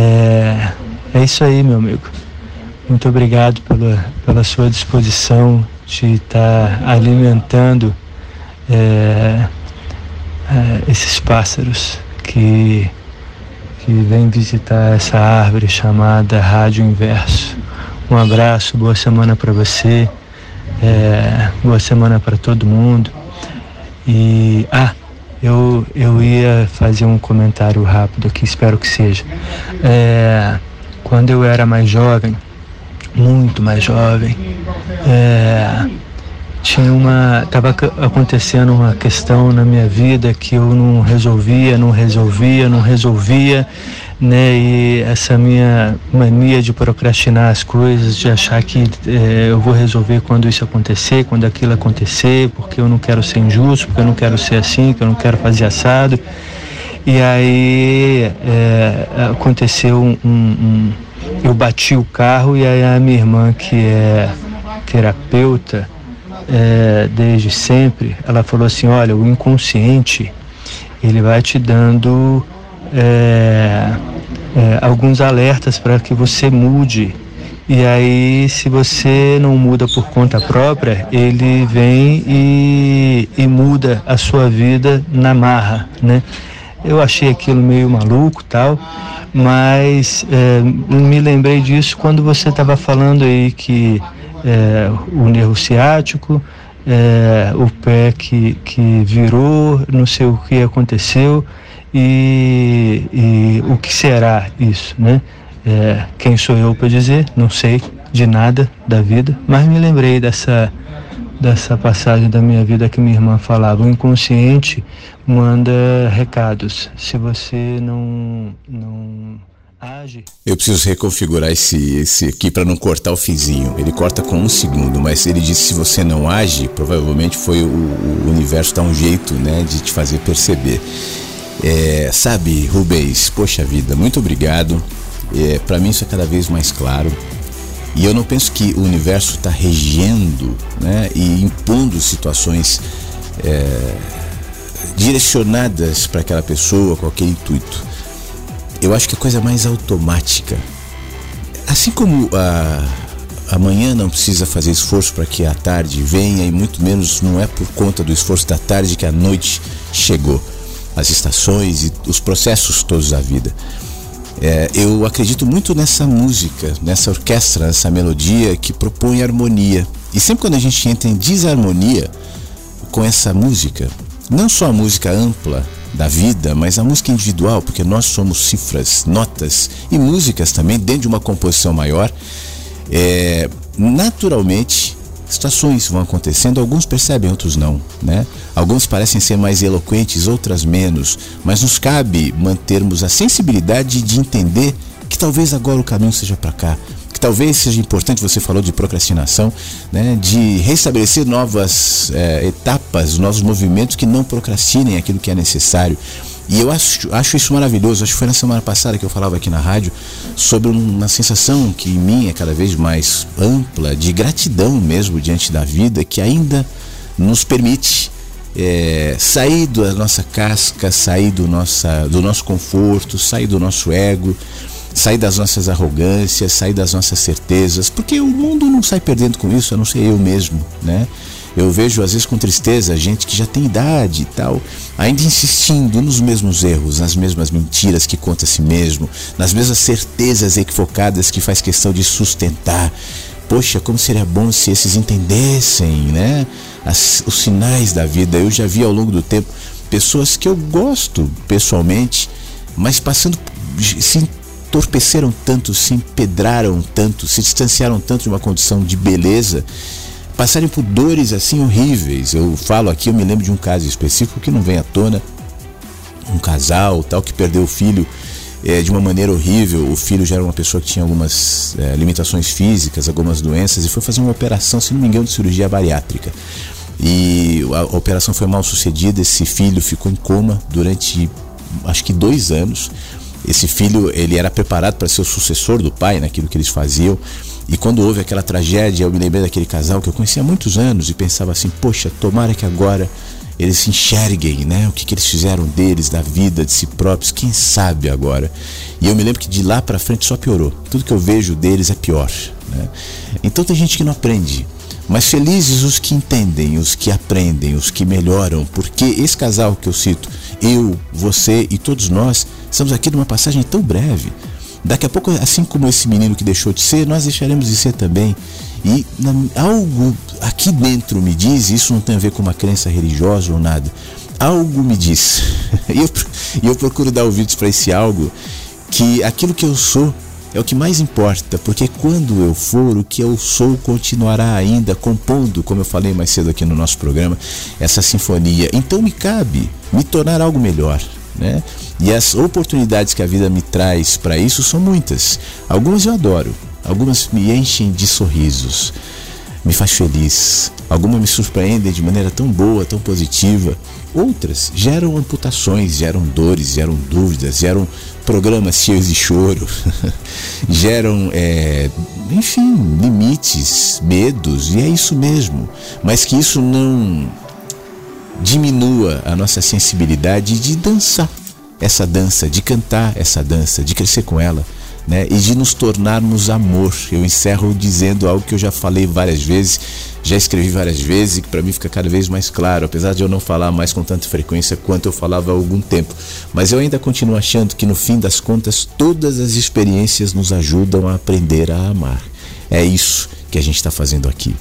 É, é isso aí, meu amigo. Muito obrigado pela, pela sua disposição de estar tá alimentando é, é, esses pássaros que que vem visitar essa árvore chamada Rádio Inverso. Um abraço, boa semana para você, é, boa semana para todo mundo. E ah, eu, eu ia fazer um comentário rápido aqui, espero que seja. É, quando eu era mais jovem, muito mais jovem, é, tinha uma estava acontecendo uma questão na minha vida que eu não resolvia não resolvia não resolvia né e essa minha mania de procrastinar as coisas de achar que é, eu vou resolver quando isso acontecer quando aquilo acontecer porque eu não quero ser injusto porque eu não quero ser assim que eu não quero fazer assado. E aí é, aconteceu um, um, eu bati o carro e aí a minha irmã que é terapeuta é, desde sempre, ela falou assim, olha, o inconsciente ele vai te dando é, é, alguns alertas para que você mude. E aí, se você não muda por conta própria, ele vem e, e muda a sua vida na marra, né? Eu achei aquilo meio maluco tal, mas é, me lembrei disso quando você estava falando aí que é, o nervo ciático, é, o pé que, que virou, não sei o que aconteceu e, e o que será isso, né? É, quem sou eu para dizer? Não sei de nada da vida, mas me lembrei dessa dessa passagem da minha vida que minha irmã falava. O inconsciente manda recados. Se você não não age. Eu preciso reconfigurar esse, esse aqui para não cortar o fizinho. Ele corta com um segundo, mas ele disse se você não age, provavelmente foi o, o universo dar um jeito, né, de te fazer perceber. É, sabe, Rubens, poxa vida, muito obrigado. É, para mim isso é cada vez mais claro. E eu não penso que o universo está regendo, né, e impondo situações é, direcionadas para aquela pessoa aquele intuito eu acho que a coisa mais automática. Assim como a, amanhã não precisa fazer esforço para que a tarde venha, e muito menos não é por conta do esforço da tarde que a noite chegou. As estações e os processos todos da vida. É, eu acredito muito nessa música, nessa orquestra, nessa melodia que propõe harmonia. E sempre quando a gente entra em desarmonia com essa música, não só a música ampla, da vida, mas a música individual, porque nós somos cifras, notas e músicas também dentro de uma composição maior. É, naturalmente, situações vão acontecendo, alguns percebem, outros não, né? Alguns parecem ser mais eloquentes, outras menos, mas nos cabe mantermos a sensibilidade de entender que talvez agora o caminho seja para cá, que talvez seja importante, você falou de procrastinação, né, de restabelecer novas é, etapas, novos movimentos que não procrastinem aquilo que é necessário. E eu acho, acho isso maravilhoso. Acho que foi na semana passada que eu falava aqui na rádio sobre uma sensação que em mim é cada vez mais ampla, de gratidão mesmo diante da vida, que ainda nos permite é, sair da nossa casca, sair do, nossa, do nosso conforto, sair do nosso ego, sair das nossas arrogâncias, sair das nossas certezas, porque o mundo não sai perdendo com isso, a não ser eu mesmo, né? Eu vejo às vezes com tristeza gente que já tem idade e tal, ainda insistindo nos mesmos erros, nas mesmas mentiras que conta a si mesmo, nas mesmas certezas equivocadas que faz questão de sustentar. Poxa, como seria bom se esses entendessem, né? As, os sinais da vida. Eu já vi ao longo do tempo pessoas que eu gosto pessoalmente, mas passando se entorpeceram tanto, se empedraram tanto, se distanciaram tanto de uma condição de beleza, passarem por dores assim horríveis. Eu falo aqui, eu me lembro de um caso específico que não vem à tona, um casal tal que perdeu o filho é, de uma maneira horrível. O filho já era uma pessoa que tinha algumas é, limitações físicas, algumas doenças, e foi fazer uma operação, se não me engano, de cirurgia bariátrica. E a, a operação foi mal sucedida, esse filho ficou em coma durante acho que dois anos. Esse filho ele era preparado para ser o sucessor do pai naquilo que eles faziam. E quando houve aquela tragédia, eu me lembrei daquele casal que eu conhecia há muitos anos e pensava assim: poxa, tomara que agora eles se enxerguem, né? O que, que eles fizeram deles, da vida, de si próprios, quem sabe agora. E eu me lembro que de lá para frente só piorou. Tudo que eu vejo deles é pior. Né? Então tem gente que não aprende. Mas felizes os que entendem, os que aprendem, os que melhoram, porque esse casal que eu cito, eu, você e todos nós, estamos aqui numa passagem tão breve. Daqui a pouco, assim como esse menino que deixou de ser, nós deixaremos de ser também. E algo aqui dentro me diz, isso não tem a ver com uma crença religiosa ou nada, algo me diz, e eu, eu procuro dar ouvidos para esse algo, que aquilo que eu sou é o que mais importa, porque quando eu for, o que eu sou continuará ainda compondo, como eu falei mais cedo aqui no nosso programa, essa sinfonia. Então me cabe me tornar algo melhor. Né? E as oportunidades que a vida me traz para isso são muitas. Algumas eu adoro, Algumas me enchem de sorrisos, me faz feliz. Algumas me surpreendem de maneira tão boa, tão positiva. Outras geram amputações, geram dores, geram dúvidas, geram programas cheios de choro, geram, é, enfim, limites, medos, e é isso mesmo. Mas que isso não diminua a nossa sensibilidade de dançar essa dança, de cantar essa dança, de crescer com ela né? E de nos tornarmos amor. Eu encerro dizendo algo que eu já falei várias vezes, já escrevi várias vezes e que para mim fica cada vez mais claro, apesar de eu não falar mais com tanta frequência quanto eu falava há algum tempo. Mas eu ainda continuo achando que no fim das contas todas as experiências nos ajudam a aprender a amar. É isso que a gente está fazendo aqui.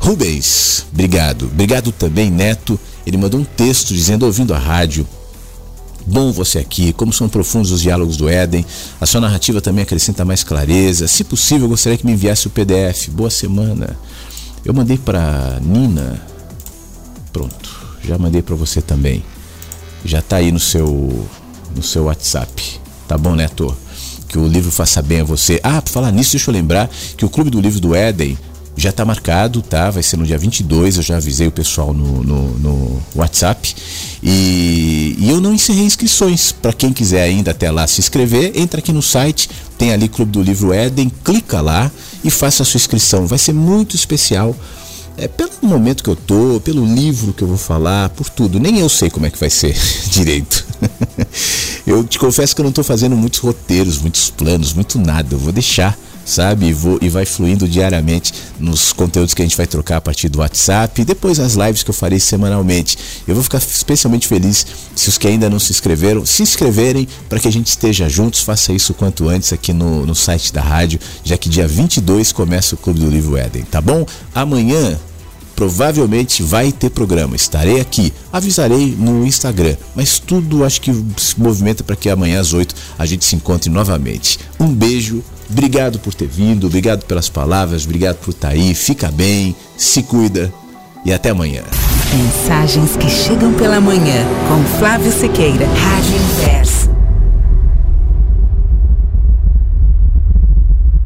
Rubens, obrigado. Obrigado também, Neto. Ele mandou um texto dizendo, ouvindo a rádio, Bom você aqui, como são profundos os diálogos do Éden. A sua narrativa também acrescenta mais clareza. Se possível, gostaria que me enviasse o PDF. Boa semana. Eu mandei para Nina. Pronto, já mandei para você também. Já tá aí no seu no seu WhatsApp. Tá bom, Neto? Que o livro faça bem a você. Ah, para falar nisso, deixa eu lembrar que o Clube do Livro do Éden já está marcado, tá? Vai ser no dia 22, eu já avisei o pessoal no, no, no WhatsApp. E, e, eu não encerrei inscrições. Para quem quiser ainda até lá se inscrever, entra aqui no site, tem ali Clube do Livro Éden, clica lá e faça a sua inscrição. Vai ser muito especial. É, pelo momento que eu tô, pelo livro que eu vou falar, por tudo. Nem eu sei como é que vai ser direito. eu te confesso que eu não estou fazendo muitos roteiros, muitos planos, muito nada. Eu vou deixar sabe? E, vou, e vai fluindo diariamente nos conteúdos que a gente vai trocar a partir do WhatsApp e depois as lives que eu farei semanalmente. Eu vou ficar especialmente feliz se os que ainda não se inscreveram, se inscreverem para que a gente esteja juntos. Faça isso quanto antes aqui no, no site da rádio, já que dia 22 começa o Clube do Livro Éden, tá bom? Amanhã provavelmente vai ter programa. Estarei aqui, avisarei no Instagram, mas tudo acho que se movimenta para que amanhã às 8 a gente se encontre novamente. Um beijo, obrigado por ter vindo, obrigado pelas palavras, obrigado por estar aí. Fica bem, se cuida e até amanhã. Mensagens que chegam pela manhã com Flávio Sequeira, Rádio Inverso.